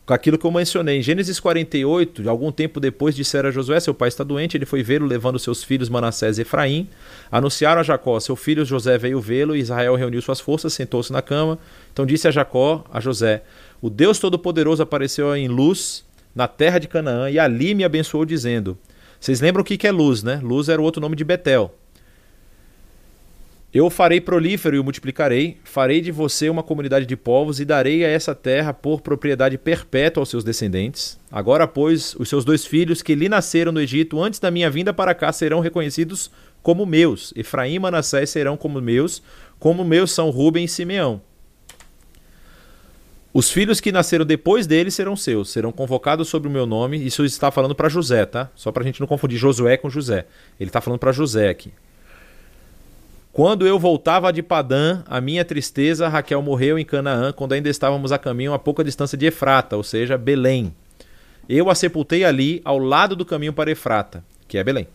Speaker 1: com aquilo que eu mencionei. Em Gênesis 48, algum tempo depois disseram a Josué: seu pai está doente, ele foi vê-lo, levando seus filhos Manassés e Efraim. Anunciaram a Jacó: seu filho José veio vê-lo, Israel reuniu suas forças, sentou-se na cama. Então disse a Jacó, a José: O Deus Todo-Poderoso apareceu em luz na terra de Canaã e ali me abençoou, dizendo: Vocês lembram o que é luz, né? Luz era o outro nome de Betel. Eu farei prolífero e o multiplicarei, farei de você uma comunidade de povos e darei a essa terra por propriedade perpétua aos seus descendentes. Agora, pois, os seus dois filhos que lhe nasceram no Egito antes da minha vinda para cá serão reconhecidos como meus. Efraim e Manassés serão como meus, como meus são Rubem e Simeão. Os filhos que nasceram depois dele serão seus, serão convocados sobre o meu nome. Isso está falando para José, tá? Só para a gente não confundir Josué com José. Ele está falando para José aqui. Quando eu voltava de Padã, a minha tristeza, Raquel morreu em Canaã, quando ainda estávamos a caminho a pouca distância de Efrata, ou seja, Belém. Eu a sepultei ali, ao lado do caminho para Efrata, que é Belém.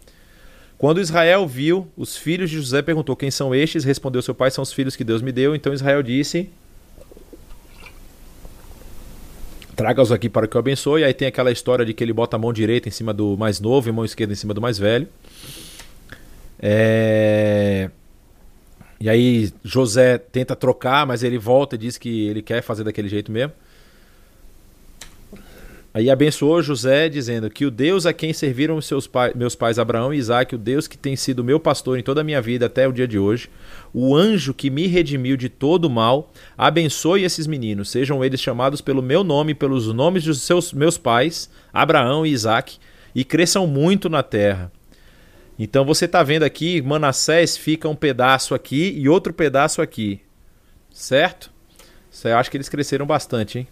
Speaker 1: Quando Israel viu os filhos de José, perguntou: Quem são estes? Respondeu seu pai: São os filhos que Deus me deu. Então Israel disse: Traga-os aqui para que eu abençoe. Aí tem aquela história de que ele bota a mão direita em cima do mais novo e a mão esquerda em cima do mais velho. É... E aí José tenta trocar, mas ele volta e diz que ele quer fazer daquele jeito mesmo. Aí abençoou José, dizendo que o Deus a quem serviram seus pai, meus pais Abraão e Isaac, o Deus que tem sido meu pastor em toda a minha vida até o dia de hoje, o anjo que me redimiu de todo o mal, abençoe esses meninos, sejam eles chamados pelo meu nome, pelos nomes dos seus meus pais, Abraão e Isaac, e cresçam muito na terra. Então você está vendo aqui, Manassés fica um pedaço aqui e outro pedaço aqui, certo? Eu acho que eles cresceram bastante, hein?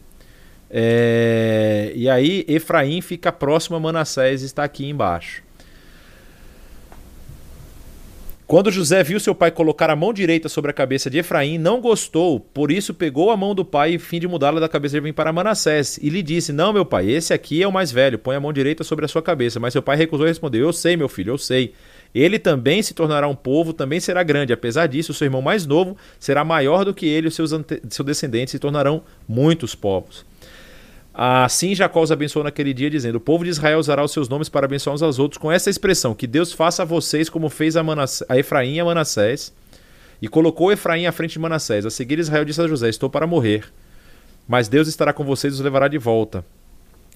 Speaker 1: É, e aí Efraim fica próximo a Manassés e está aqui embaixo. Quando José viu seu pai colocar a mão direita sobre a cabeça de Efraim, não gostou, por isso pegou a mão do pai e fim de mudá-la da cabeça de Efraim para Manassés. E lhe disse: Não, meu pai, esse aqui é o mais velho, põe a mão direita sobre a sua cabeça. Mas seu pai recusou e respondeu: Eu sei, meu filho, eu sei. Ele também se tornará um povo, também será grande. Apesar disso, o seu irmão mais novo será maior do que ele, e os seus, seus descendentes se tornarão muitos povos. Assim Jacó os abençoou naquele dia, dizendo: O povo de Israel usará os seus nomes para abençoar uns aos outros, com essa expressão: Que Deus faça a vocês como fez a, a Efraim e a Manassés. E colocou Efraim à frente de Manassés. A seguir, Israel disse a José: Estou para morrer, mas Deus estará com vocês e os levará de volta.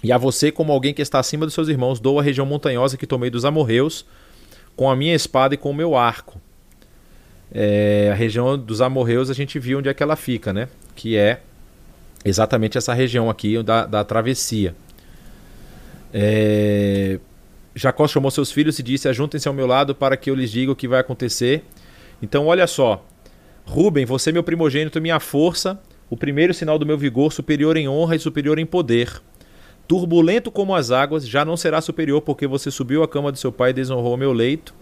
Speaker 1: E a você, como alguém que está acima dos seus irmãos, dou a região montanhosa que tomei dos amorreus, com a minha espada e com o meu arco. É, a região dos amorreus a gente viu onde é que ela fica, né? Que é exatamente essa região aqui da, da travessia. É... Jacó chamou seus filhos e disse: Ajuntem-se ao meu lado para que eu lhes diga o que vai acontecer. Então, olha só. Ruben, você é meu primogênito, minha força, o primeiro sinal do meu vigor, superior em honra e superior em poder. Turbulento como as águas, já não será superior, porque você subiu à cama do seu pai e desonrou o meu leito.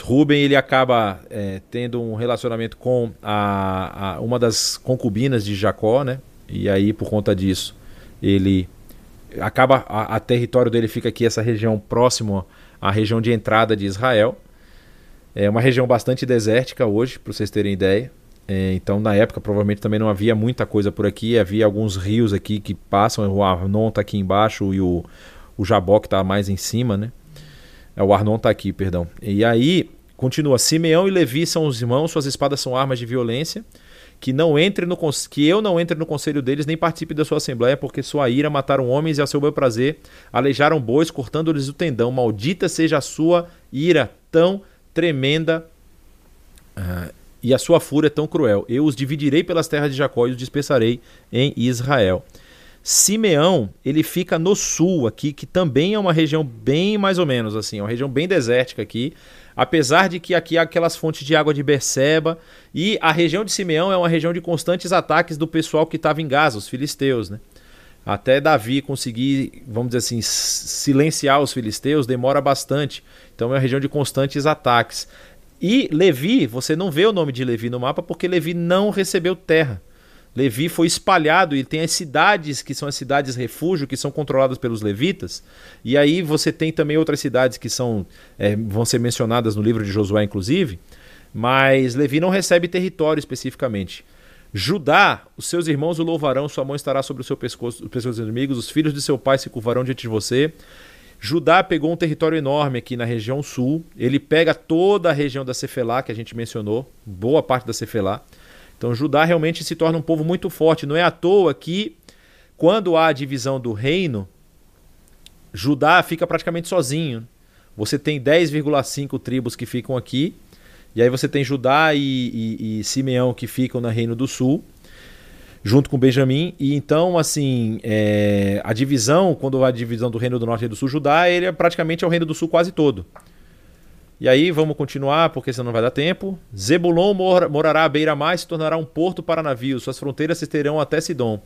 Speaker 1: Ruben ele acaba é, tendo um relacionamento com a, a, uma das concubinas de Jacó, né? E aí, por conta disso, ele acaba. A, a território dele fica aqui, essa região próximo à região de entrada de Israel. É uma região bastante desértica hoje, para vocês terem ideia. É, então, na época, provavelmente também não havia muita coisa por aqui. Havia alguns rios aqui que passam. O Arnon está aqui embaixo e o, o Jabó que está mais em cima, né? É, o Arnon está aqui, perdão. E aí, continua: Simeão e Levi são os irmãos, suas espadas são armas de violência que não entre no que eu não entre no conselho deles nem participe da sua assembleia, porque sua ira mataram homens e a seu bel prazer aleijaram bois, cortando-lhes o tendão. Maldita seja a sua ira tão tremenda uh, e a sua fúria tão cruel. Eu os dividirei pelas terras de Jacó e os dispersarei em Israel. Simeão, ele fica no sul aqui, que também é uma região bem mais ou menos assim, uma região bem desértica aqui. Apesar de que aqui há aquelas fontes de água de Berseba e a região de Simeão é uma região de constantes ataques do pessoal que estava em Gaza, os filisteus, né? Até Davi conseguir, vamos dizer assim, silenciar os filisteus demora bastante. Então é uma região de constantes ataques. E Levi, você não vê o nome de Levi no mapa porque Levi não recebeu terra. Levi foi espalhado e tem as cidades que são as cidades refúgio, que são controladas pelos levitas. E aí você tem também outras cidades que são é, vão ser mencionadas no livro de Josué, inclusive. Mas Levi não recebe território especificamente. Judá, os seus irmãos o louvarão, sua mão estará sobre o seu pescoço, os pescoços inimigos, os filhos de seu pai se curvarão diante de você. Judá pegou um território enorme aqui na região sul. Ele pega toda a região da Cefelá, que a gente mencionou, boa parte da Cefelá. Então Judá realmente se torna um povo muito forte. Não é à toa que, quando há a divisão do reino, Judá fica praticamente sozinho. Você tem 10,5 tribos que ficam aqui, e aí você tem Judá e, e, e, Simeão que ficam no Reino do Sul, junto com Benjamim. E então, assim, é, a divisão, quando há a divisão do Reino do Norte e do Sul, Judá, ele é praticamente é o Reino do Sul quase todo. E aí vamos continuar, porque senão não vai dar tempo. Zebulon mor morará à beira-mar e se tornará um porto para navios. Suas fronteiras se estenderão até Sidom.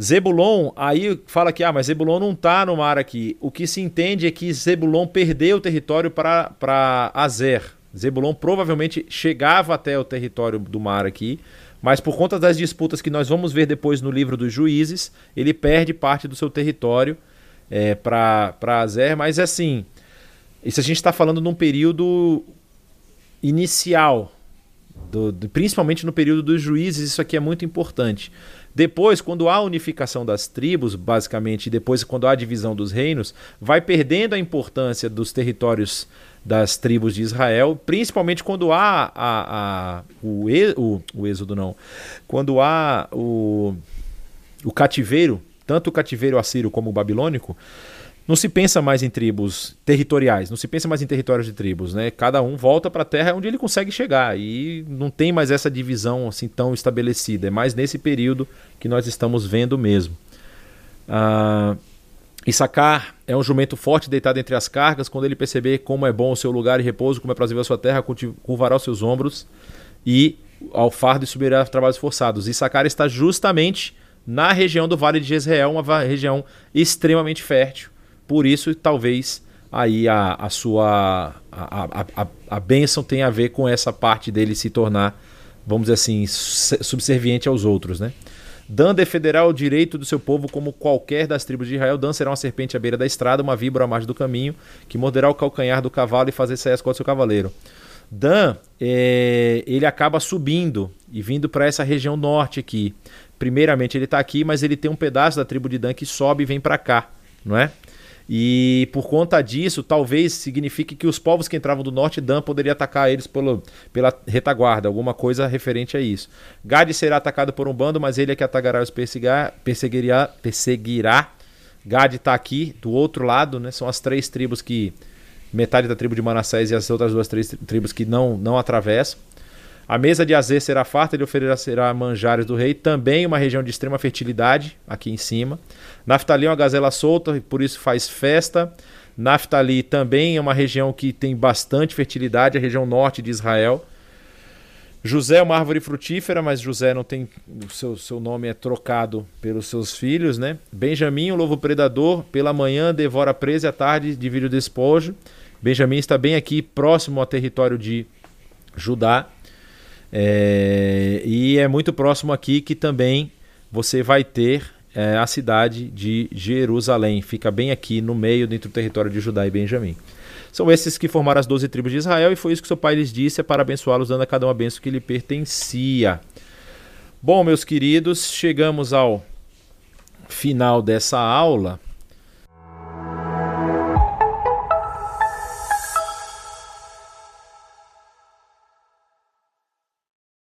Speaker 1: Zebulon, aí fala que ah, mas Zebulon não está no mar aqui. O que se entende é que Zebulon perdeu o território para Azer. Zebulon provavelmente chegava até o território do mar aqui, mas por conta das disputas que nós vamos ver depois no livro dos juízes, ele perde parte do seu território é, para Azer. Mas assim, Isso a gente está falando num período inicial, do, do, principalmente no período dos juízes, isso aqui é muito importante. Depois, quando há unificação das tribos, basicamente, e depois quando há divisão dos reinos, vai perdendo a importância dos territórios das tribos de Israel, principalmente quando há a, a, o, o, o êxodo, não, quando há o, o cativeiro, tanto o cativeiro assírio como o babilônico, não se pensa mais em tribos territoriais, não se pensa mais em territórios de tribos, né? Cada um volta para a terra onde ele consegue chegar e não tem mais essa divisão assim tão estabelecida. É mais nesse período que nós estamos vendo mesmo. Ah, Issacar é um jumento forte deitado entre as cargas. Quando ele perceber como é bom o seu lugar e repouso, como é prazer a sua terra, curvará os seus ombros e ao fardo e subirá trabalhos forçados. Issacar está justamente na região do Vale de Jezreel, uma região extremamente fértil por isso, talvez aí a, a sua a, a, a, a bênção tenha a ver com essa parte dele se tornar, vamos dizer assim, subserviente aos outros, né? Dan defenderá o direito do seu povo como qualquer das tribos de Israel. Dan será uma serpente à beira da estrada, uma víbora à margem do caminho, que morderá o calcanhar do cavalo e fazer sair as costas do seu cavaleiro. Dan, é, ele acaba subindo e vindo para essa região norte aqui. Primeiramente ele está aqui, mas ele tem um pedaço da tribo de Dan que sobe e vem para cá, não é? E por conta disso, talvez signifique que os povos que entravam do norte, Dan poderia atacar eles pelo, pela retaguarda, alguma coisa referente a isso. Gad será atacado por um bando, mas ele é que atacará os perseguirá. perseguirá, perseguirá. Gad está aqui, do outro lado, né? São as três tribos que. Metade da tribo de Manassés e as outras duas três tribos que não, não atravessam. A mesa de Azer será farta, ele oferecerá manjares do rei, também uma região de extrema fertilidade, aqui em cima. Naftali é uma gazela solta, por isso faz festa. Naftali também é uma região que tem bastante fertilidade, a região norte de Israel. José é uma árvore frutífera, mas José não tem. O seu, seu nome é trocado pelos seus filhos, né? Benjamim, o lobo predador, pela manhã devora presa e à tarde divide o despojo. Benjamim está bem aqui, próximo ao território de Judá. É, e é muito próximo aqui que também você vai ter é, a cidade de Jerusalém. Fica bem aqui no meio, dentro do território de Judá e Benjamim. São esses que formaram as doze tribos de Israel, e foi isso que seu pai lhes disse, é para abençoá-los, dando a cada um a benção que lhe pertencia. Bom, meus queridos, chegamos ao final dessa aula.